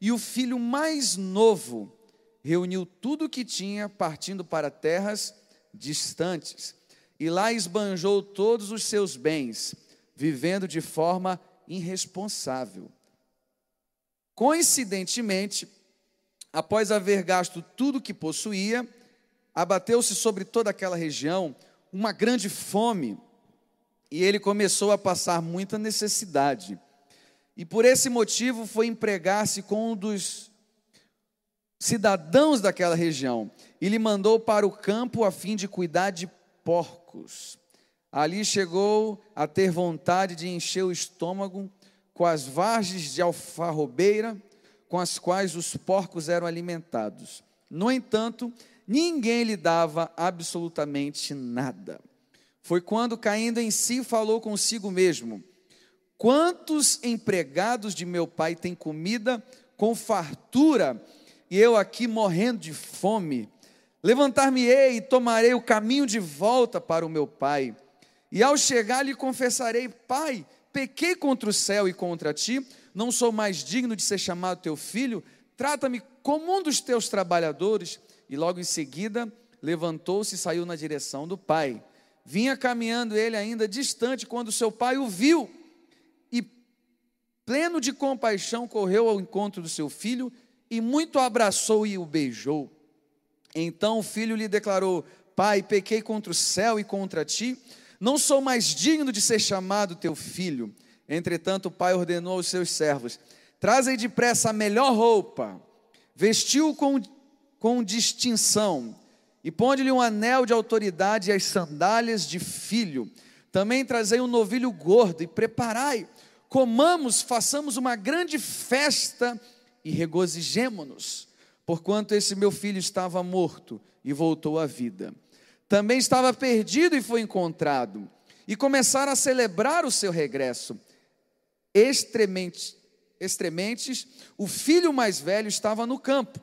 e o filho mais novo reuniu tudo o que tinha, partindo para terras distantes, e lá esbanjou todos os seus bens, vivendo de forma irresponsável. Coincidentemente, após haver gasto tudo o que possuía, abateu-se sobre toda aquela região uma grande fome, e ele começou a passar muita necessidade. E por esse motivo foi empregar-se com um dos cidadãos daquela região, e lhe mandou para o campo a fim de cuidar de porcos. Ali chegou a ter vontade de encher o estômago com as vargens de alfarrobeira com as quais os porcos eram alimentados. No entanto, ninguém lhe dava absolutamente nada. Foi quando, caindo em si, falou consigo mesmo: Quantos empregados de meu pai têm comida com fartura e eu aqui morrendo de fome? Levantar-me-ei e tomarei o caminho de volta para o meu pai. E ao chegar lhe confessarei: Pai, pequei contra o céu e contra ti, não sou mais digno de ser chamado teu filho, trata-me como um dos teus trabalhadores. E logo em seguida levantou-se e saiu na direção do pai. Vinha caminhando ele ainda distante quando seu pai o viu e, pleno de compaixão, correu ao encontro do seu filho e muito abraçou e o beijou. Então o filho lhe declarou: Pai, pequei contra o céu e contra ti, não sou mais digno de ser chamado teu filho. Entretanto, o pai ordenou aos seus servos: Trazem depressa a melhor roupa, vestiu-o com, com distinção e ponde-lhe um anel de autoridade e as sandálias de filho. Também trazei um novilho gordo e preparai, comamos, façamos uma grande festa e regozijemo-nos, porquanto esse meu filho estava morto e voltou à vida. Também estava perdido e foi encontrado. E começaram a celebrar o seu regresso. Extrementes, extrementes, o filho mais velho estava no campo.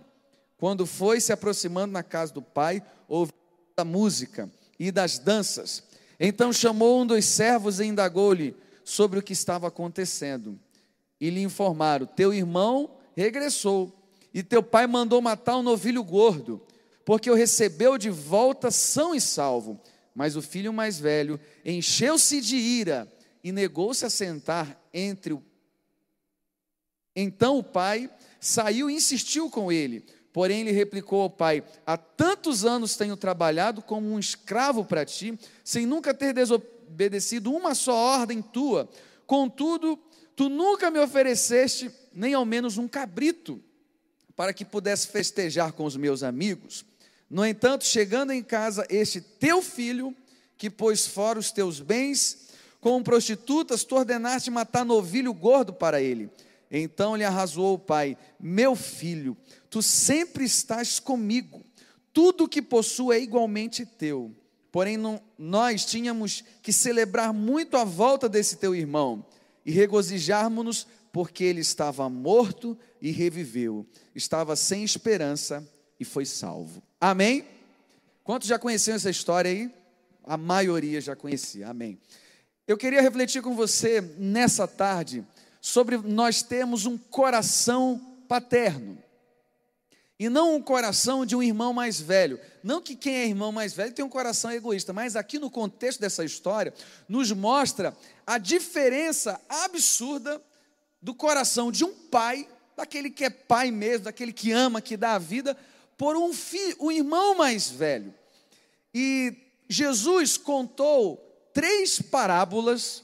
Quando foi se aproximando na casa do pai, ouviu a música e das danças. Então chamou um dos servos e indagou-lhe sobre o que estava acontecendo. E lhe informaram: Teu irmão regressou, e teu pai mandou matar um novilho gordo, porque o recebeu de volta são e salvo. Mas o filho mais velho encheu-se de ira e negou-se a sentar entre o. Então o pai saiu e insistiu com ele. Porém, ele replicou ao pai: Há tantos anos tenho trabalhado como um escravo para ti, sem nunca ter desobedecido uma só ordem tua. Contudo, tu nunca me ofereceste nem ao menos um cabrito para que pudesse festejar com os meus amigos. No entanto, chegando em casa, este teu filho, que pôs fora os teus bens, com prostitutas, tu ordenaste matar novilho gordo para ele. Então lhe arrasou o pai: Meu filho, tu sempre estás comigo, tudo que possuo é igualmente teu. Porém, não, nós tínhamos que celebrar muito a volta desse teu irmão e regozijarmos-nos, porque ele estava morto e reviveu, estava sem esperança e foi salvo. Amém? Quantos já conheciam essa história aí? A maioria já conhecia. Amém. Eu queria refletir com você nessa tarde sobre nós termos um coração paterno. E não um coração de um irmão mais velho. Não que quem é irmão mais velho tem um coração egoísta, mas aqui no contexto dessa história, nos mostra a diferença absurda do coração de um pai, daquele que é pai mesmo, daquele que ama, que dá a vida, por um filho, um irmão mais velho. E Jesus contou três parábolas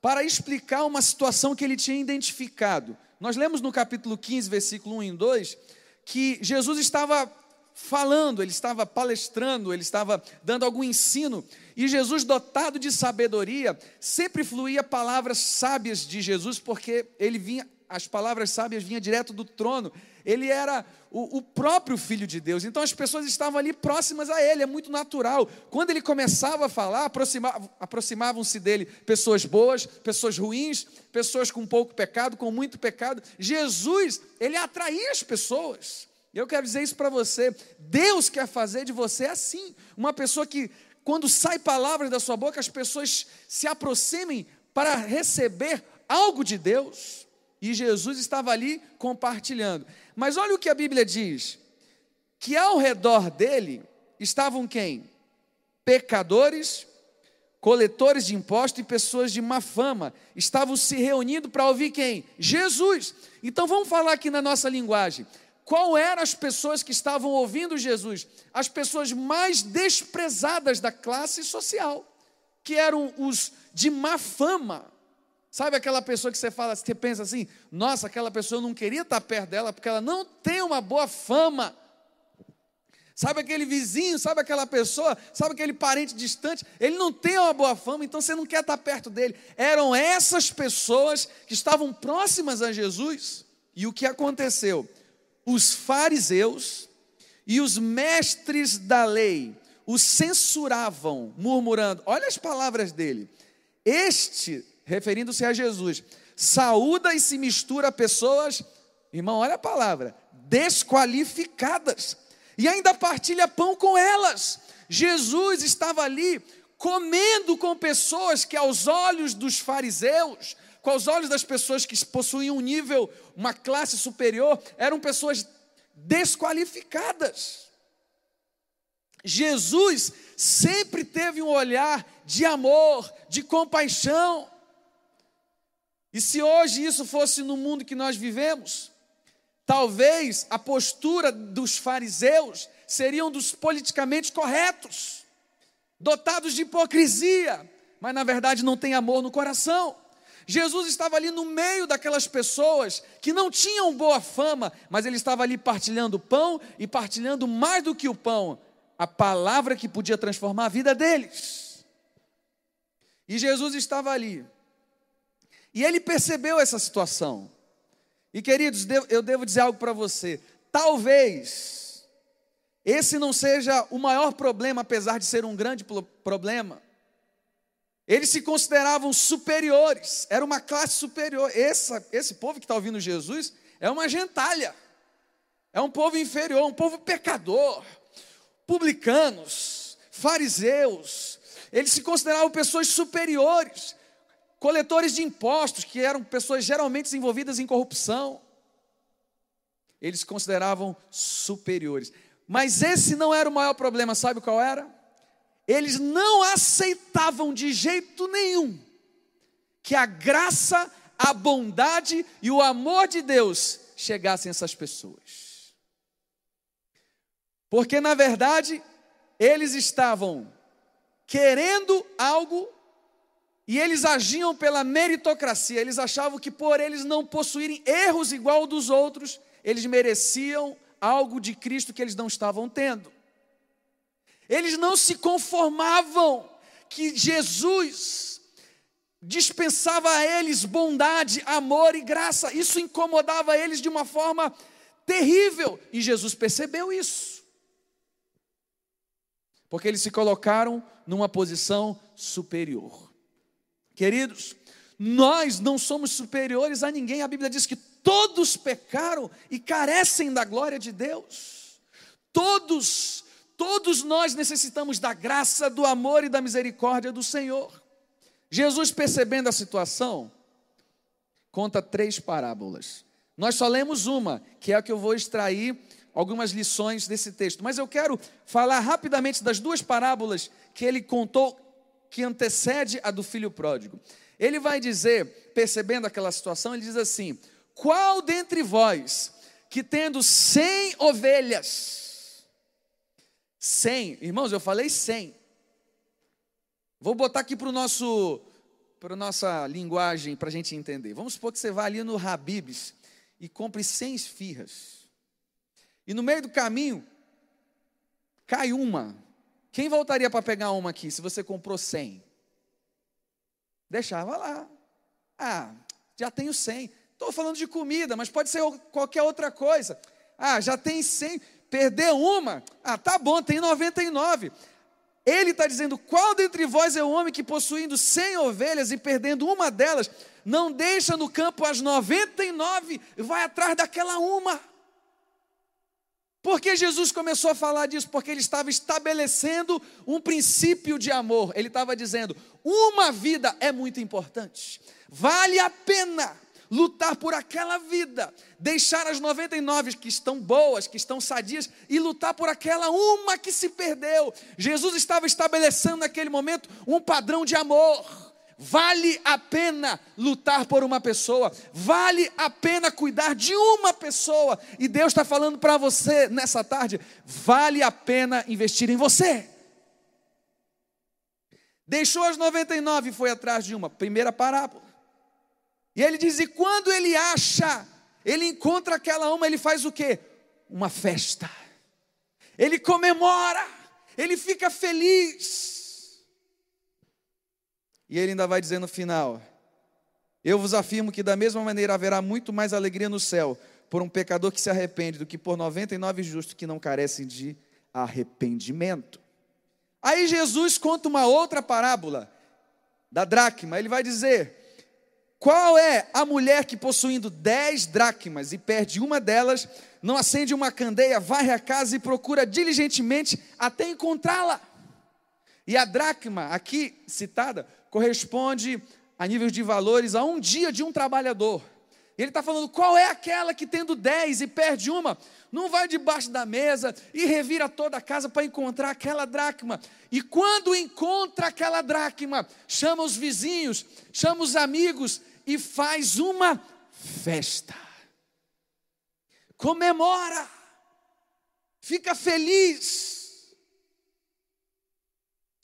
para explicar uma situação que ele tinha identificado. Nós lemos no capítulo 15, versículo 1 e 2, que Jesus estava falando, ele estava palestrando, ele estava dando algum ensino, e Jesus, dotado de sabedoria, sempre fluía palavras sábias de Jesus, porque ele vinha, as palavras sábias vinham direto do trono, ele era o, o, próprio Filho de Deus, então as pessoas estavam ali próximas a ele, é muito natural. Quando ele começava a falar, aproximavam, aproximavam-se dele pessoas boas, pessoas ruins, pessoas com pouco pecado, com muito pecado. Jesus, ele atraía as pessoas. Eu quero dizer isso para você. Deus quer fazer de você assim, uma pessoa que, quando sai palavras da sua boca, as pessoas se aproximem para receber algo de Deus. E Jesus estava ali compartilhando. Mas olha o que a Bíblia diz: que ao redor dele estavam quem? Pecadores, coletores de impostos e pessoas de má fama. Estavam se reunindo para ouvir quem? Jesus. Então vamos falar aqui na nossa linguagem. Qual eram as pessoas que estavam ouvindo Jesus? As pessoas mais desprezadas da classe social, que eram os de má fama Sabe aquela pessoa que você fala, você pensa assim, nossa, aquela pessoa eu não queria estar perto dela porque ela não tem uma boa fama. Sabe aquele vizinho, sabe aquela pessoa, sabe aquele parente distante, ele não tem uma boa fama, então você não quer estar perto dele. Eram essas pessoas que estavam próximas a Jesus. E o que aconteceu? Os fariseus e os mestres da lei o censuravam, murmurando. Olha as palavras dele. Este referindo-se a Jesus, saúda e se mistura a pessoas, irmão, olha a palavra, desqualificadas. e ainda partilha pão com elas. Jesus estava ali comendo com pessoas que, aos olhos dos fariseus, com os olhos das pessoas que possuíam um nível, uma classe superior, eram pessoas desqualificadas. Jesus sempre teve um olhar de amor, de compaixão. E se hoje isso fosse no mundo que nós vivemos, talvez a postura dos fariseus seriam dos politicamente corretos, dotados de hipocrisia, mas na verdade não tem amor no coração. Jesus estava ali no meio daquelas pessoas que não tinham boa fama, mas ele estava ali partilhando pão e partilhando mais do que o pão, a palavra que podia transformar a vida deles. E Jesus estava ali. E ele percebeu essa situação. E queridos, eu devo dizer algo para você. Talvez esse não seja o maior problema, apesar de ser um grande problema. Eles se consideravam superiores, era uma classe superior. Esse povo que está ouvindo Jesus é uma gentalha, é um povo inferior, um povo pecador, publicanos, fariseus. Eles se consideravam pessoas superiores, coletores de impostos, que eram pessoas geralmente envolvidas em corrupção. Eles consideravam superiores. Mas esse não era o maior problema, sabe qual era? eles não aceitavam de jeito nenhum que a graça, a bondade e o amor de Deus chegassem a essas pessoas. Porque, na verdade, eles estavam querendo algo e eles agiam pela meritocracia. Eles achavam que por eles não possuírem erros igual dos outros, eles mereciam algo de Cristo que eles não estavam tendo. Eles não se conformavam que Jesus dispensava a eles bondade, amor e graça. Isso incomodava eles de uma forma terrível. E Jesus percebeu isso. Porque eles se colocaram numa posição superior. Queridos, nós não somos superiores a ninguém. A Bíblia diz que todos pecaram e carecem da glória de Deus. Todos Todos nós necessitamos da graça, do amor e da misericórdia do Senhor. Jesus, percebendo a situação, conta três parábolas. Nós só lemos uma, que é a que eu vou extrair algumas lições desse texto. Mas eu quero falar rapidamente das duas parábolas que ele contou, que antecede a do filho pródigo. Ele vai dizer, percebendo aquela situação, ele diz assim: Qual dentre vós que tendo cem ovelhas, 100. Irmãos, eu falei 100. Vou botar aqui para o nosso para nossa linguagem para a gente entender. Vamos supor que você vá ali no Habibs e compre 100 esfirras. E no meio do caminho cai uma. Quem voltaria para pegar uma aqui se você comprou 100? Deixava lá. Ah, já tenho 100. Estou falando de comida, mas pode ser qualquer outra coisa. Ah, já tem 100. Perder uma, ah, tá bom, tem 99. Ele está dizendo: qual dentre vós é o homem que, possuindo cem ovelhas e perdendo uma delas, não deixa no campo as 99 e vai atrás daquela uma? Por que Jesus começou a falar disso? Porque ele estava estabelecendo um princípio de amor. Ele estava dizendo: uma vida é muito importante, vale a pena lutar por aquela vida, deixar as 99 que estão boas, que estão sadias, e lutar por aquela uma que se perdeu. Jesus estava estabelecendo naquele momento um padrão de amor. Vale a pena lutar por uma pessoa, vale a pena cuidar de uma pessoa, e Deus está falando para você nessa tarde: vale a pena investir em você. Deixou as 99 e foi atrás de uma, primeira parábola. E ele diz: e quando ele acha, ele encontra aquela uma, ele faz o quê? Uma festa. Ele comemora, ele fica feliz. E ele ainda vai dizer no final: Eu vos afirmo que da mesma maneira haverá muito mais alegria no céu por um pecador que se arrepende do que por 99 justos que não carecem de arrependimento. Aí Jesus conta uma outra parábola da dracma. Ele vai dizer: Qual é a mulher que possuindo dez dracmas e perde uma delas, não acende uma candeia, varre a casa e procura diligentemente até encontrá-la? E a dracma, aqui citada, corresponde a níveis de valores a um dia de um trabalhador. Ele está falando qual é aquela que tendo dez e perde uma, não vai debaixo da mesa e revira toda a casa para encontrar aquela dracma. E quando encontra aquela dracma, chama os vizinhos, chama os amigos e faz uma festa. Comemora, fica feliz.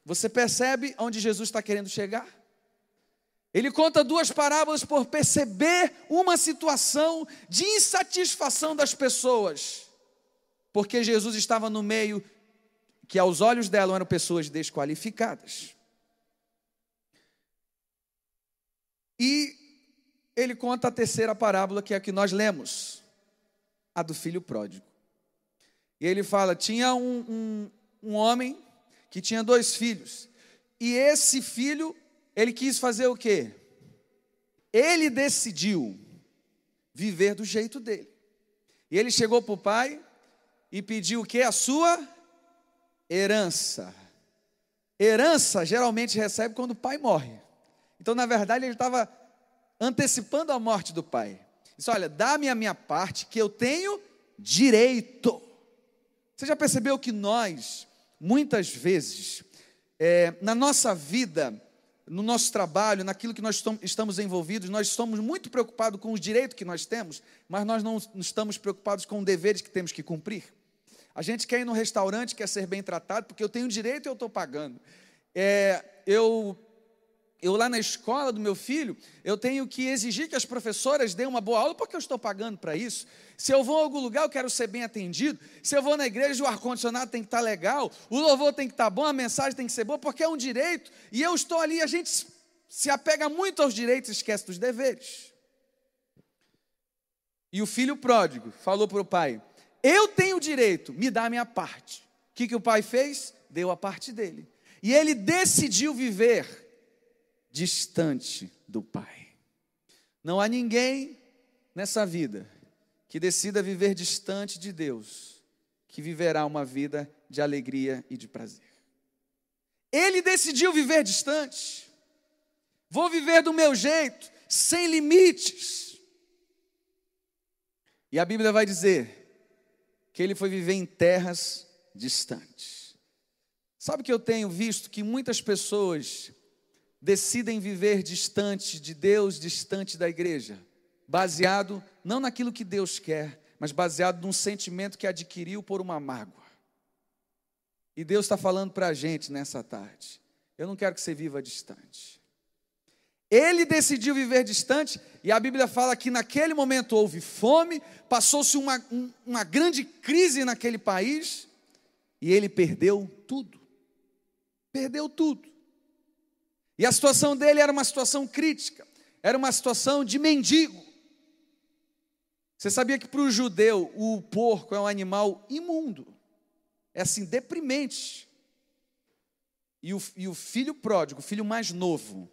Você percebe onde Jesus está querendo chegar? Ele conta duas parábolas por perceber uma situação de insatisfação das pessoas, porque Jesus estava no meio que aos olhos dela eram pessoas desqualificadas. E ele conta a terceira parábola, que é a que nós lemos, a do filho pródigo. E ele fala: tinha um, um, um homem que tinha dois filhos, e esse filho ele quis fazer o quê? Ele decidiu viver do jeito dele. E ele chegou para o pai e pediu o que? A sua herança. Herança geralmente recebe quando o pai morre. Então, na verdade, ele estava antecipando a morte do pai. Disse: Olha, dá-me a minha parte que eu tenho direito. Você já percebeu que nós, muitas vezes, é, na nossa vida, no nosso trabalho, naquilo que nós estamos envolvidos, nós somos muito preocupados com os direitos que nós temos, mas nós não estamos preocupados com os deveres que temos que cumprir. A gente quer ir no restaurante, quer ser bem tratado, porque eu tenho direito e eu estou pagando. É, eu eu lá na escola do meu filho, eu tenho que exigir que as professoras deem uma boa aula porque eu estou pagando para isso. Se eu vou a algum lugar, eu quero ser bem atendido. Se eu vou na igreja, o ar-condicionado tem que estar legal, o louvor tem que estar bom, a mensagem tem que ser boa, porque é um direito. E eu estou ali, a gente se apega muito aos direitos e esquece dos deveres. E o filho pródigo falou para o pai: Eu tenho direito, me dá a minha parte. O que, que o pai fez? Deu a parte dele. E ele decidiu viver distante do Pai. Não há ninguém nessa vida que decida viver distante de Deus, que viverá uma vida de alegria e de prazer. Ele decidiu viver distante. Vou viver do meu jeito, sem limites. E a Bíblia vai dizer que ele foi viver em terras distantes. Sabe que eu tenho visto que muitas pessoas decidem viver distante de Deus, distante da igreja, baseado não naquilo que Deus quer, mas baseado num sentimento que adquiriu por uma mágoa. E Deus está falando para a gente nessa tarde: eu não quero que você viva distante. Ele decidiu viver distante, e a Bíblia fala que naquele momento houve fome, passou-se uma, uma grande crise naquele país, e ele perdeu tudo. Perdeu tudo. E a situação dele era uma situação crítica, era uma situação de mendigo. Você sabia que para o judeu o porco é um animal imundo, é assim, deprimente. E o, e o filho pródigo, o filho mais novo,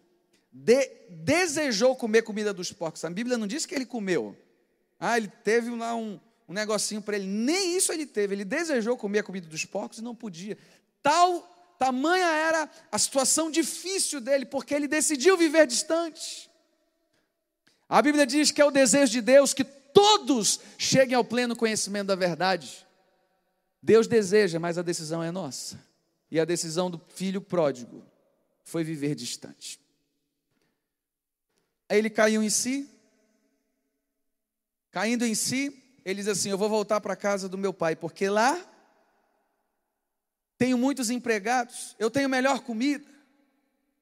de, desejou comer comida dos porcos. A Bíblia não diz que ele comeu. Ah, ele teve lá um, um negocinho para ele. Nem isso ele teve. Ele desejou comer a comida dos porcos e não podia. Tal Tamanha era a situação difícil dele, porque ele decidiu viver distante. A Bíblia diz que é o desejo de Deus que todos cheguem ao pleno conhecimento da verdade. Deus deseja, mas a decisão é nossa. E a decisão do filho pródigo foi viver distante. Aí ele caiu em si. Caindo em si, ele diz assim: Eu vou voltar para a casa do meu pai, porque lá tenho muitos empregados, eu tenho melhor comida.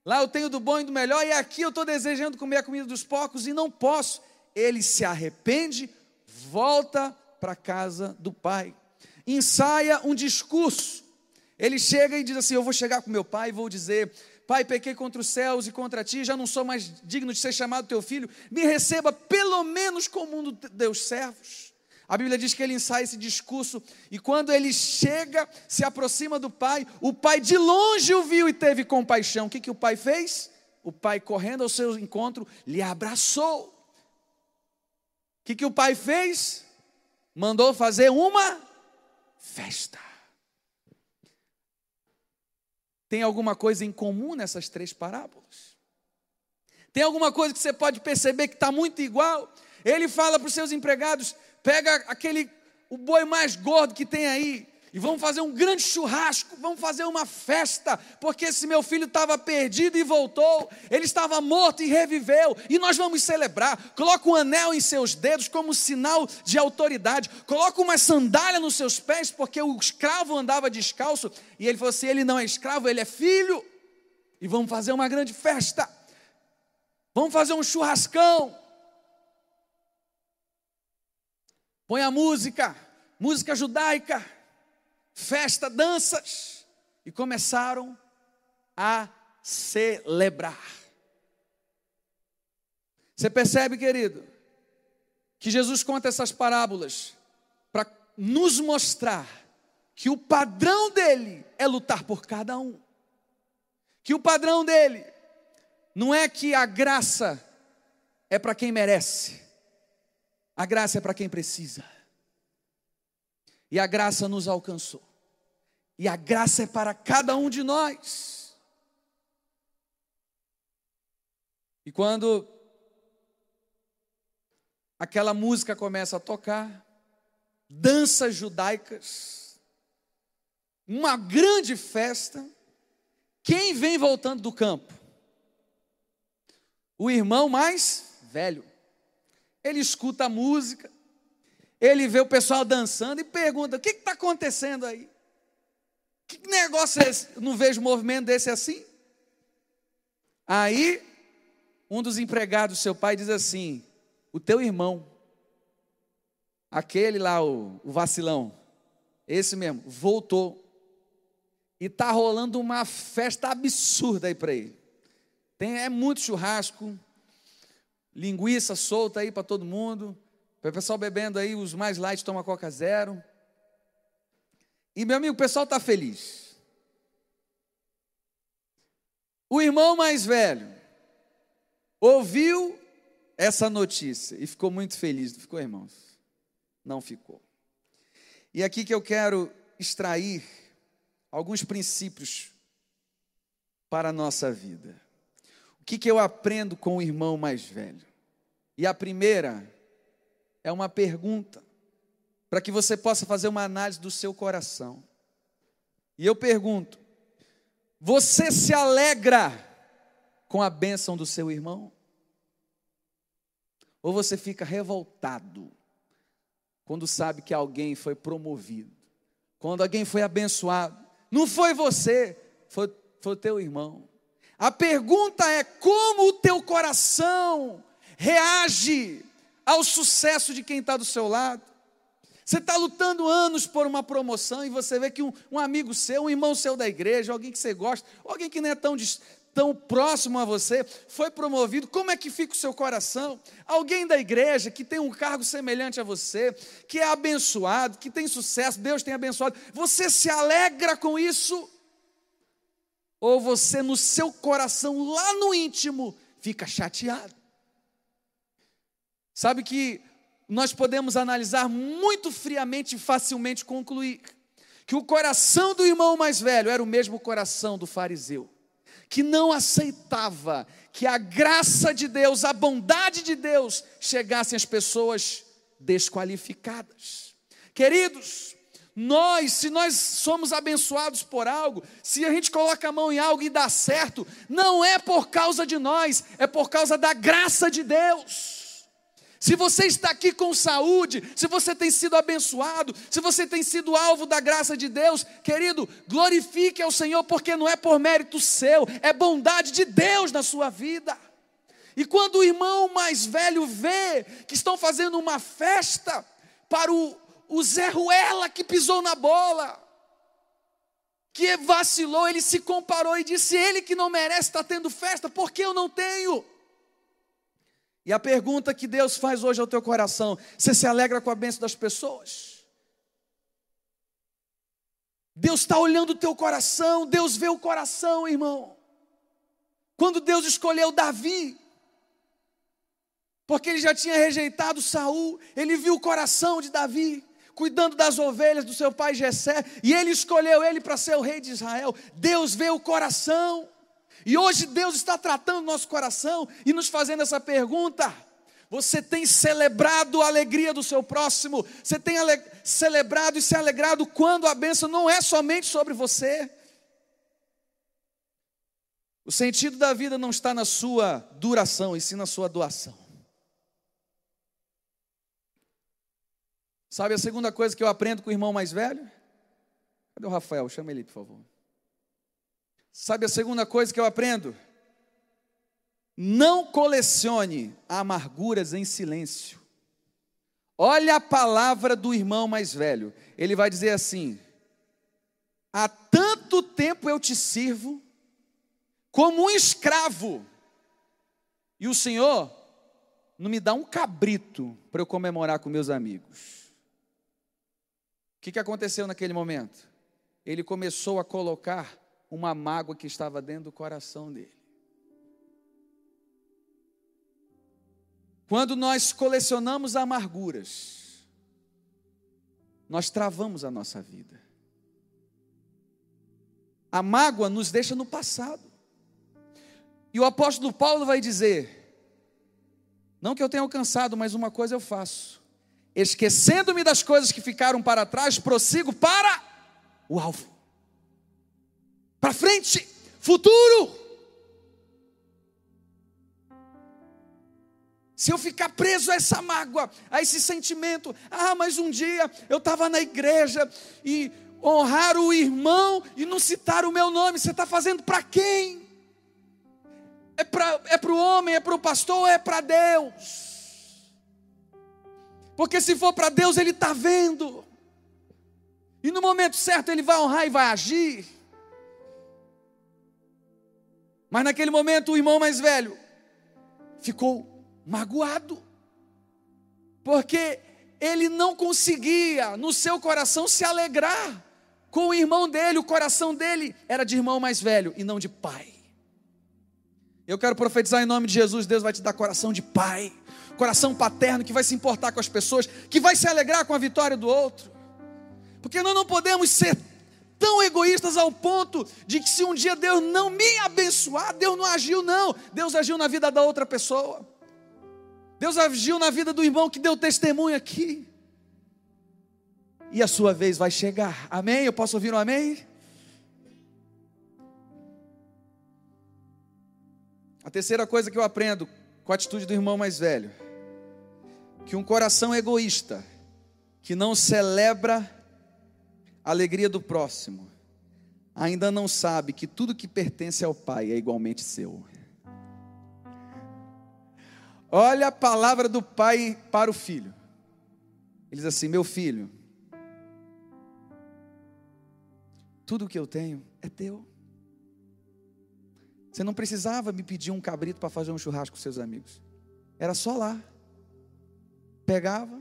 Lá eu tenho do bom e do melhor, e aqui eu estou desejando comer a comida dos porcos e não posso. Ele se arrepende, volta para a casa do pai, ensaia um discurso. Ele chega e diz assim: Eu vou chegar com meu pai e vou dizer: Pai, pequei contra os céus e contra ti, já não sou mais digno de ser chamado teu filho, me receba pelo menos como um dos teus servos. A Bíblia diz que ele ensaia esse discurso e quando ele chega, se aproxima do pai, o pai de longe o viu e teve compaixão. O que, que o pai fez? o pai, correndo ao seu encontro, lhe abraçou. O que, que o pai fez? Mandou fazer uma festa. Tem alguma coisa em comum nessas três parábolas? Tem alguma coisa que você pode perceber que está muito igual? Ele fala para os seus empregados: pega aquele o boi mais gordo que tem aí, e vamos fazer um grande churrasco, vamos fazer uma festa, porque esse meu filho estava perdido e voltou, ele estava morto e reviveu, e nós vamos celebrar. Coloca um anel em seus dedos como sinal de autoridade, coloca uma sandália nos seus pés, porque o escravo andava descalço, e ele falou assim: ele não é escravo, ele é filho, e vamos fazer uma grande festa, vamos fazer um churrascão. Põe a música, música judaica festa, danças, e começaram a celebrar. Você percebe, querido, que Jesus conta essas parábolas para nos mostrar que o padrão dele é lutar por cada um. Que o padrão dele não é que a graça é para quem merece, a graça é para quem precisa. E a graça nos alcançou. E a graça é para cada um de nós. E quando aquela música começa a tocar, danças judaicas, uma grande festa, quem vem voltando do campo? O irmão mais velho. Ele escuta a música, ele vê o pessoal dançando e pergunta: o que está acontecendo aí? Que negócio é esse? Eu não vejo movimento desse assim. Aí, um dos empregados do seu pai diz assim: o teu irmão, aquele lá, o, o vacilão, esse mesmo, voltou. E está rolando uma festa absurda aí para ele. Tem, é muito churrasco, linguiça solta aí para todo mundo. O pessoal bebendo aí, os mais light tomam Coca Zero. E meu amigo, o pessoal está feliz. O irmão mais velho ouviu essa notícia e ficou muito feliz. Não ficou, irmãos? Não ficou. E aqui que eu quero extrair alguns princípios para a nossa vida. O que, que eu aprendo com o irmão mais velho? E a primeira é uma pergunta, para que você possa fazer uma análise do seu coração. E eu pergunto: você se alegra com a bênção do seu irmão? Ou você fica revoltado quando sabe que alguém foi promovido, quando alguém foi abençoado? Não foi você, foi, foi teu irmão. A pergunta é: como o teu coração reage ao sucesso de quem está do seu lado. Você está lutando anos por uma promoção e você vê que um, um, amigo seu, um irmão seu da igreja, alguém que você gosta, alguém que não é tão, tão próximo a você, foi promovido. Como é que fica o seu coração? Alguém da igreja que tem um cargo semelhante a você, que é abençoado, que tem sucesso, Deus tem abençoado. Você se alegra com isso? Ou você, no seu coração, lá no íntimo, fica chateado? Sabe que nós podemos analisar muito friamente e facilmente concluir que o coração do irmão mais velho era o mesmo coração do fariseu, que não aceitava que a graça de Deus, a bondade de Deus chegassem às pessoas desqualificadas. Queridos, nós, se nós somos abençoados por algo, se a gente coloca a mão em algo e dá certo, não é por causa de nós, é por causa da graça de Deus. Se você está aqui com saúde, se você tem sido abençoado, se você tem sido alvo da graça de Deus, querido, glorifique ao Senhor, porque não é por mérito seu, é bondade de Deus na sua vida. E quando o irmão mais velho vê que estão fazendo uma festa para o, o Zé Ruela que pisou na bola, que vacilou, ele se comparou e disse: Ele que não merece estar tendo festa, por que eu não tenho? E a pergunta que Deus faz hoje ao teu coração: você se alegra com a bênção das pessoas? Deus está olhando o teu coração, Deus vê o coração, irmão. Quando Deus escolheu Davi, porque ele já tinha rejeitado Saul, ele viu o coração de Davi, cuidando das ovelhas do seu pai Jessé, e ele escolheu ele para ser o rei de Israel. Deus vê o coração. E hoje Deus está tratando nosso coração e nos fazendo essa pergunta: você tem celebrado a alegria do seu próximo? Você tem celebrado e se alegrado quando a bênção não é somente sobre você? O sentido da vida não está na sua duração, e sim na sua doação. Sabe a segunda coisa que eu aprendo com o irmão mais velho? Cadê o Rafael? Chama ele, por favor. Sabe a segunda coisa que eu aprendo? Não colecione amarguras em silêncio. Olha a palavra do irmão mais velho. Ele vai dizer assim: Há tanto tempo eu te sirvo, como um escravo, e o Senhor não me dá um cabrito para eu comemorar com meus amigos. O que, que aconteceu naquele momento? Ele começou a colocar uma mágoa que estava dentro do coração dele. Quando nós colecionamos amarguras, nós travamos a nossa vida. A mágoa nos deixa no passado. E o apóstolo Paulo vai dizer: Não que eu tenha alcançado, mas uma coisa eu faço. Esquecendo-me das coisas que ficaram para trás, prossigo para o alvo para frente, futuro. Se eu ficar preso a essa mágoa, a esse sentimento, ah, mas um dia eu estava na igreja e honrar o irmão e não citar o meu nome, você está fazendo para quem? É para é o homem, é para o pastor é para Deus? Porque se for para Deus, Ele está vendo, e no momento certo Ele vai honrar e vai agir. Mas naquele momento o irmão mais velho ficou magoado, porque ele não conseguia no seu coração se alegrar com o irmão dele, o coração dele era de irmão mais velho e não de pai. Eu quero profetizar em nome de Jesus: Deus vai te dar coração de pai, coração paterno que vai se importar com as pessoas, que vai se alegrar com a vitória do outro, porque nós não podemos ser tão egoístas ao ponto de que se um dia Deus não me abençoar, Deus não agiu, não. Deus agiu na vida da outra pessoa. Deus agiu na vida do irmão que deu testemunho aqui. E a sua vez vai chegar. Amém? Eu posso ouvir um amém? A terceira coisa que eu aprendo com a atitude do irmão mais velho, que um coração egoísta que não celebra alegria do próximo, ainda não sabe que tudo que pertence ao Pai é igualmente seu. Olha a palavra do Pai para o filho. Ele diz assim: Meu filho, tudo que eu tenho é teu. Você não precisava me pedir um cabrito para fazer um churrasco com seus amigos. Era só lá. Pegava,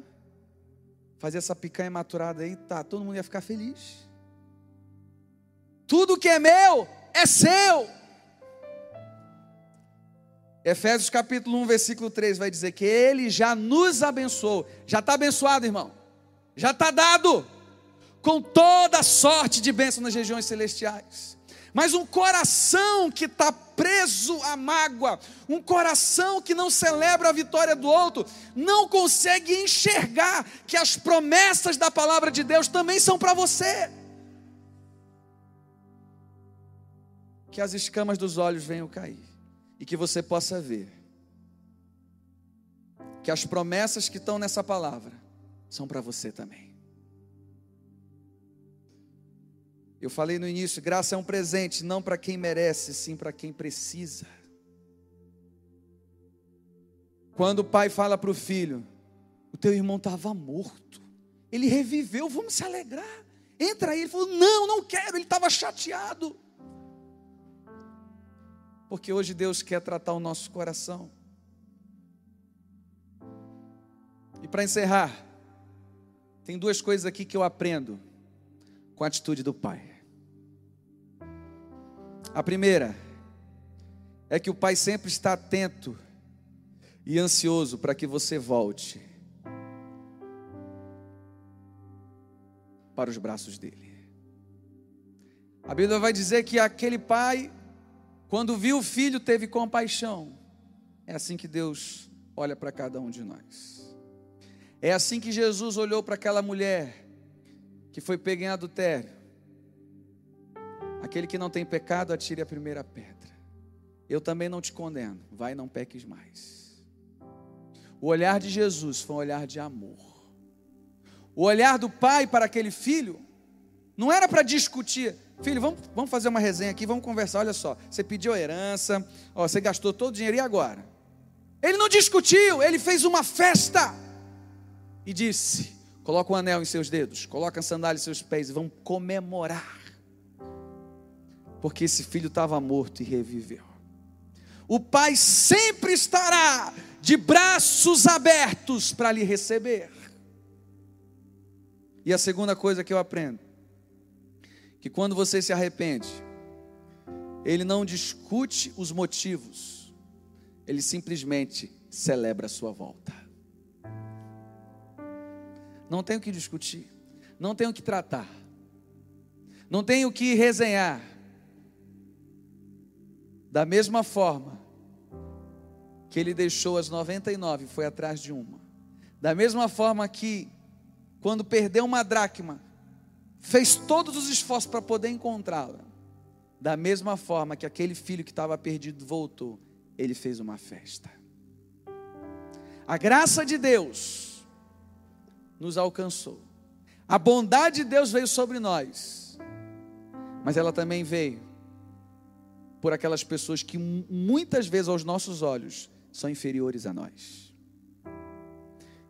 fazer essa picanha maturada aí, tá, todo mundo ia ficar feliz. Tudo que é meu é seu. Efésios capítulo 1, versículo 3 vai dizer que ele já nos abençoou. Já está abençoado, irmão. Já está dado com toda sorte de bênção nas regiões celestiais. Mas um coração que está preso à mágoa, um coração que não celebra a vitória do outro, não consegue enxergar que as promessas da palavra de Deus também são para você. Que as escamas dos olhos venham cair e que você possa ver que as promessas que estão nessa palavra são para você também. Eu falei no início, graça é um presente, não para quem merece, sim para quem precisa. Quando o pai fala para o filho, o teu irmão estava morto, ele reviveu, vamos se alegrar. Entra aí, ele falou: Não, não quero, ele estava chateado. Porque hoje Deus quer tratar o nosso coração. E para encerrar, tem duas coisas aqui que eu aprendo com a atitude do pai. A primeira é que o Pai sempre está atento e ansioso para que você volte para os braços dele. A Bíblia vai dizer que aquele pai, quando viu o filho, teve compaixão. É assim que Deus olha para cada um de nós. É assim que Jesus olhou para aquela mulher que foi pega em adultério. Aquele que não tem pecado, atire a primeira pedra. Eu também não te condeno, vai não peques mais. O olhar de Jesus foi um olhar de amor. O olhar do pai para aquele filho não era para discutir. Filho, vamos, vamos fazer uma resenha aqui, vamos conversar. Olha só, você pediu herança, ó, você gastou todo o dinheiro, e agora? Ele não discutiu, ele fez uma festa e disse: Coloca um anel em seus dedos, coloca a sandália em seus pés e vão comemorar. Porque esse filho estava morto e reviveu. O pai sempre estará de braços abertos para lhe receber. E a segunda coisa que eu aprendo, que quando você se arrepende, ele não discute os motivos, ele simplesmente celebra a sua volta. Não tem o que discutir, não tem o que tratar, não tem o que resenhar. Da mesma forma que ele deixou as 99 e foi atrás de uma. Da mesma forma que, quando perdeu uma dracma, fez todos os esforços para poder encontrá-la. Da mesma forma que aquele filho que estava perdido voltou, ele fez uma festa. A graça de Deus nos alcançou. A bondade de Deus veio sobre nós. Mas ela também veio por aquelas pessoas que muitas vezes aos nossos olhos são inferiores a nós.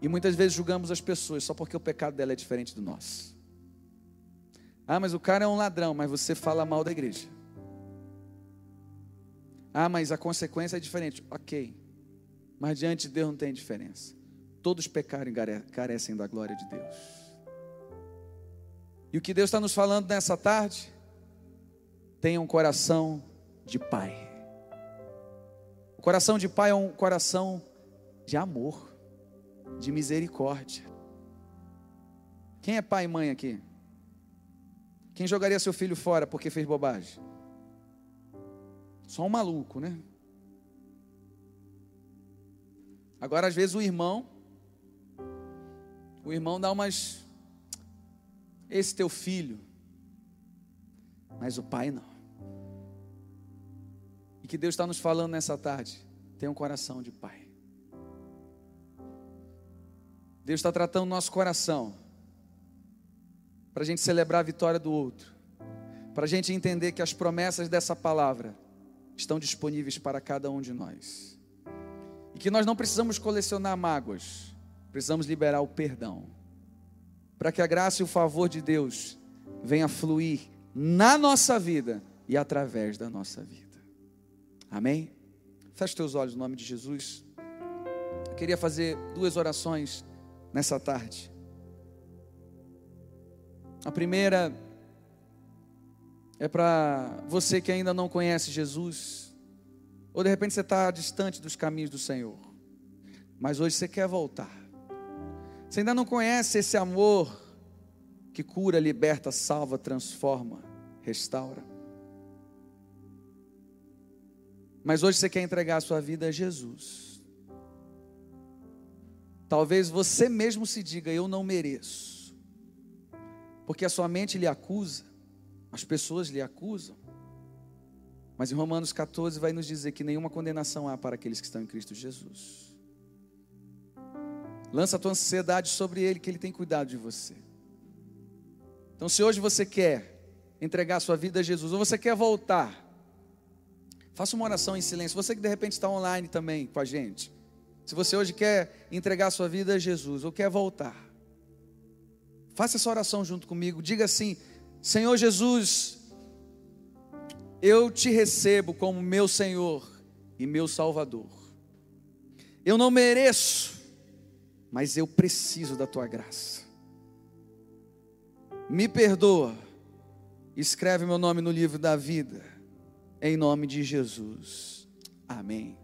E muitas vezes julgamos as pessoas só porque o pecado dela é diferente do nosso. Ah, mas o cara é um ladrão, mas você fala mal da igreja. Ah, mas a consequência é diferente. Ok. Mas diante de Deus não tem diferença. Todos pecaram e carecem da glória de Deus. E o que Deus está nos falando nessa tarde? Tenha um coração de pai. O coração de pai é um coração de amor, de misericórdia. Quem é pai e mãe aqui? Quem jogaria seu filho fora porque fez bobagem? Só um maluco, né? Agora, às vezes, o irmão, o irmão dá umas. Esse teu filho, mas o pai não que Deus está nos falando nessa tarde. Tenha um coração de pai. Deus está tratando nosso coração para a gente celebrar a vitória do outro, para a gente entender que as promessas dessa palavra estão disponíveis para cada um de nós e que nós não precisamos colecionar mágoas, precisamos liberar o perdão, para que a graça e o favor de Deus venha fluir na nossa vida e através da nossa vida. Amém? Feche teus olhos no nome de Jesus. Eu queria fazer duas orações nessa tarde. A primeira é para você que ainda não conhece Jesus, ou de repente você está distante dos caminhos do Senhor, mas hoje você quer voltar. Você ainda não conhece esse amor que cura, liberta, salva, transforma, restaura. Mas hoje você quer entregar a sua vida a Jesus. Talvez você mesmo se diga: Eu não mereço. Porque a sua mente lhe acusa, as pessoas lhe acusam. Mas em Romanos 14 vai nos dizer que nenhuma condenação há para aqueles que estão em Cristo Jesus. Lança a tua ansiedade sobre Ele, que Ele tem cuidado de você. Então, se hoje você quer entregar a sua vida a Jesus, ou você quer voltar, Faça uma oração em silêncio. Você que de repente está online também com a gente. Se você hoje quer entregar sua vida a Jesus ou quer voltar, faça essa oração junto comigo. Diga assim: Senhor Jesus, eu te recebo como meu Senhor e meu Salvador. Eu não mereço, mas eu preciso da tua graça. Me perdoa, escreve meu nome no livro da vida em nome de Jesus. Amém.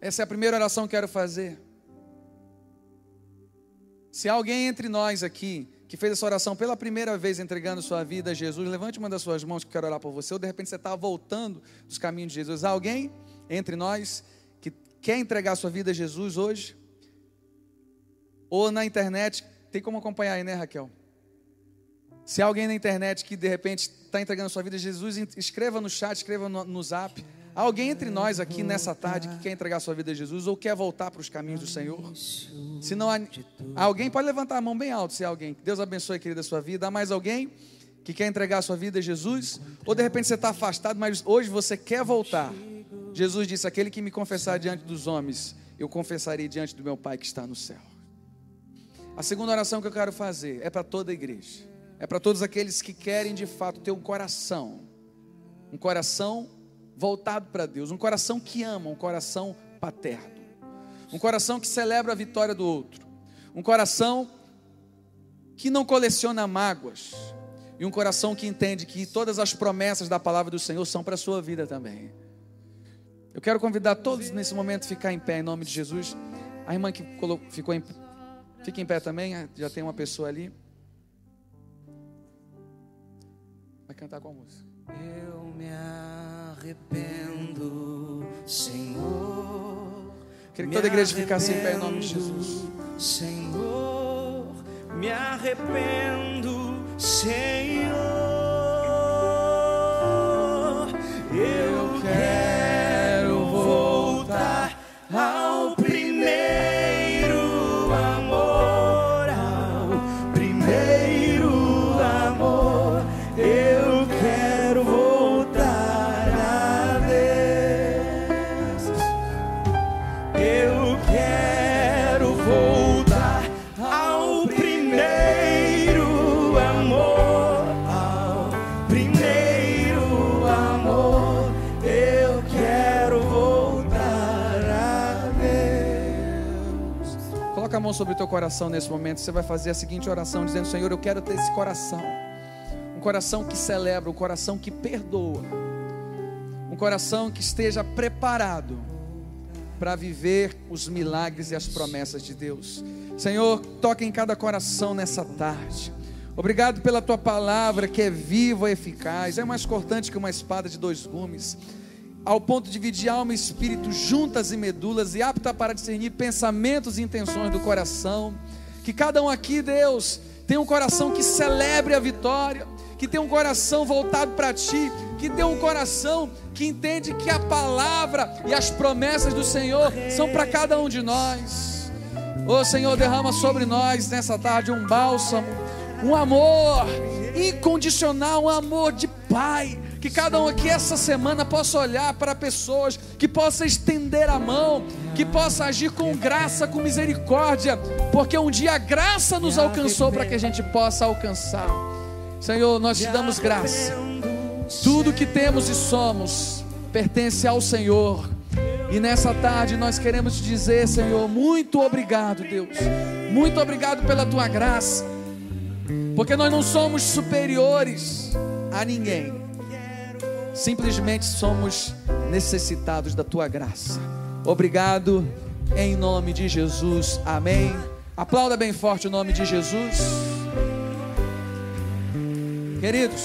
Essa é a primeira oração que quero fazer. Se alguém entre nós aqui que fez essa oração pela primeira vez entregando sua vida a Jesus, levante uma das suas mãos que eu quero orar por você. Ou de repente você está voltando dos caminhos de Jesus. Alguém entre nós que quer entregar sua vida a Jesus hoje? Ou na internet, tem como acompanhar aí, né, Raquel? Se alguém na internet que de repente está entregando sua vida a Jesus, escreva no chat, escreva no, no zap. Há alguém entre nós aqui nessa tarde que quer entregar sua vida a Jesus ou quer voltar para os caminhos do Senhor? Se não há alguém, pode levantar a mão bem alto se há alguém. Deus abençoe, querida, a sua vida. Há mais alguém que quer entregar sua vida a Jesus? Ou de repente você está afastado, mas hoje você quer voltar? Jesus disse: Aquele que me confessar diante dos homens, eu confessarei diante do meu Pai que está no céu. A segunda oração que eu quero fazer é para toda a igreja. É para todos aqueles que querem de fato ter um coração, um coração voltado para Deus, um coração que ama, um coração paterno, um coração que celebra a vitória do outro, um coração que não coleciona mágoas e um coração que entende que todas as promessas da palavra do Senhor são para a sua vida também. Eu quero convidar todos nesse momento a ficar em pé em nome de Jesus. A irmã que ficou em Fique em pé também, já tem uma pessoa ali. Cantar com a música. Eu me arrependo, Senhor. Queria que toda a igreja ficasse em pé em nome de Jesus. Senhor, me arrependo, Senhor. Eu mão sobre o teu coração nesse momento. Você vai fazer a seguinte oração, dizendo: Senhor, eu quero ter esse coração. Um coração que celebra, um coração que perdoa. Um coração que esteja preparado para viver os milagres e as promessas de Deus. Senhor, toca em cada coração nessa tarde. Obrigado pela tua palavra que é viva eficaz, é mais cortante que uma espada de dois gumes, ao ponto de dividir alma e espírito juntas e medulas e apta para discernir pensamentos e intenções do coração. Que cada um aqui, Deus, tenha um coração que celebre a vitória, que tenha um coração voltado para ti, que tenha um coração que entende que a palavra e as promessas do Senhor são para cada um de nós. Ô Senhor, derrama sobre nós nessa tarde um bálsamo, um amor incondicional, um amor de Pai. Que cada um aqui essa semana possa olhar para pessoas, que possa estender a mão, que possa agir com graça, com misericórdia, porque um dia a graça nos alcançou para que a gente possa alcançar. Senhor, nós te damos graça. Tudo que temos e somos pertence ao Senhor. E nessa tarde nós queremos te dizer, Senhor, muito obrigado, Deus. Muito obrigado pela tua graça. Porque nós não somos superiores a ninguém. Simplesmente somos necessitados da tua graça. Obrigado em nome de Jesus. Amém. Aplauda bem forte o nome de Jesus. Queridos,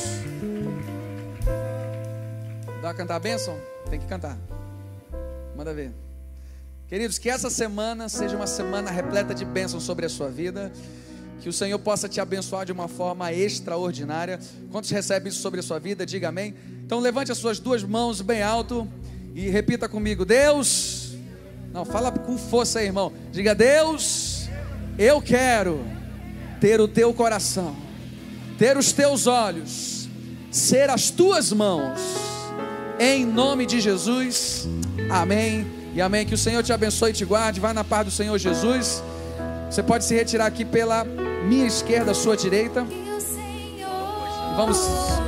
dá cantar a bênção? Tem que cantar. Manda ver. Queridos, que essa semana seja uma semana repleta de bênçãos sobre a sua vida. Que o Senhor possa te abençoar de uma forma extraordinária. Quantos recebem isso sobre a sua vida? Diga amém. Então levante as suas duas mãos bem alto e repita comigo: Deus. Não, fala com força aí, irmão. Diga: Deus, eu quero ter o teu coração, ter os teus olhos, ser as tuas mãos. Em nome de Jesus. Amém. E amém. Que o Senhor te abençoe e te guarde. Vai na paz do Senhor Jesus. Você pode se retirar aqui pela minha esquerda, sua direita. Vamos,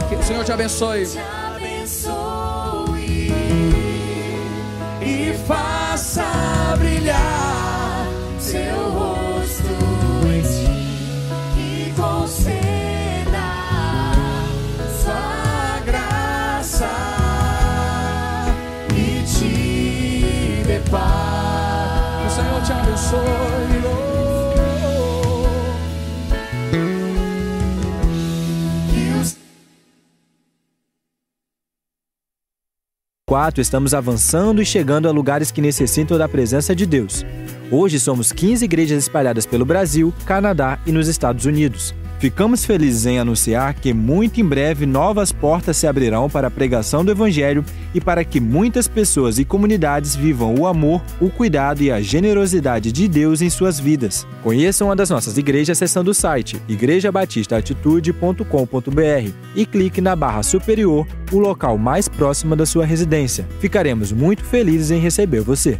que o Senhor te abençoe. Te abençoe e faça brilhar seu rosto em ti e conceda sua graça e te dê paz. Que o Senhor te abençoe. Quatro, estamos avançando e chegando a lugares que necessitam da presença de Deus. Hoje somos 15 igrejas espalhadas pelo Brasil, Canadá e nos Estados Unidos. Ficamos felizes em anunciar que muito em breve novas portas se abrirão para a pregação do Evangelho e para que muitas pessoas e comunidades vivam o amor, o cuidado e a generosidade de Deus em suas vidas. Conheça uma das nossas igrejas acessando o site igrejabatistaatitude.com.br e clique na barra superior, o local mais próximo da sua residência. Ficaremos muito felizes em receber você.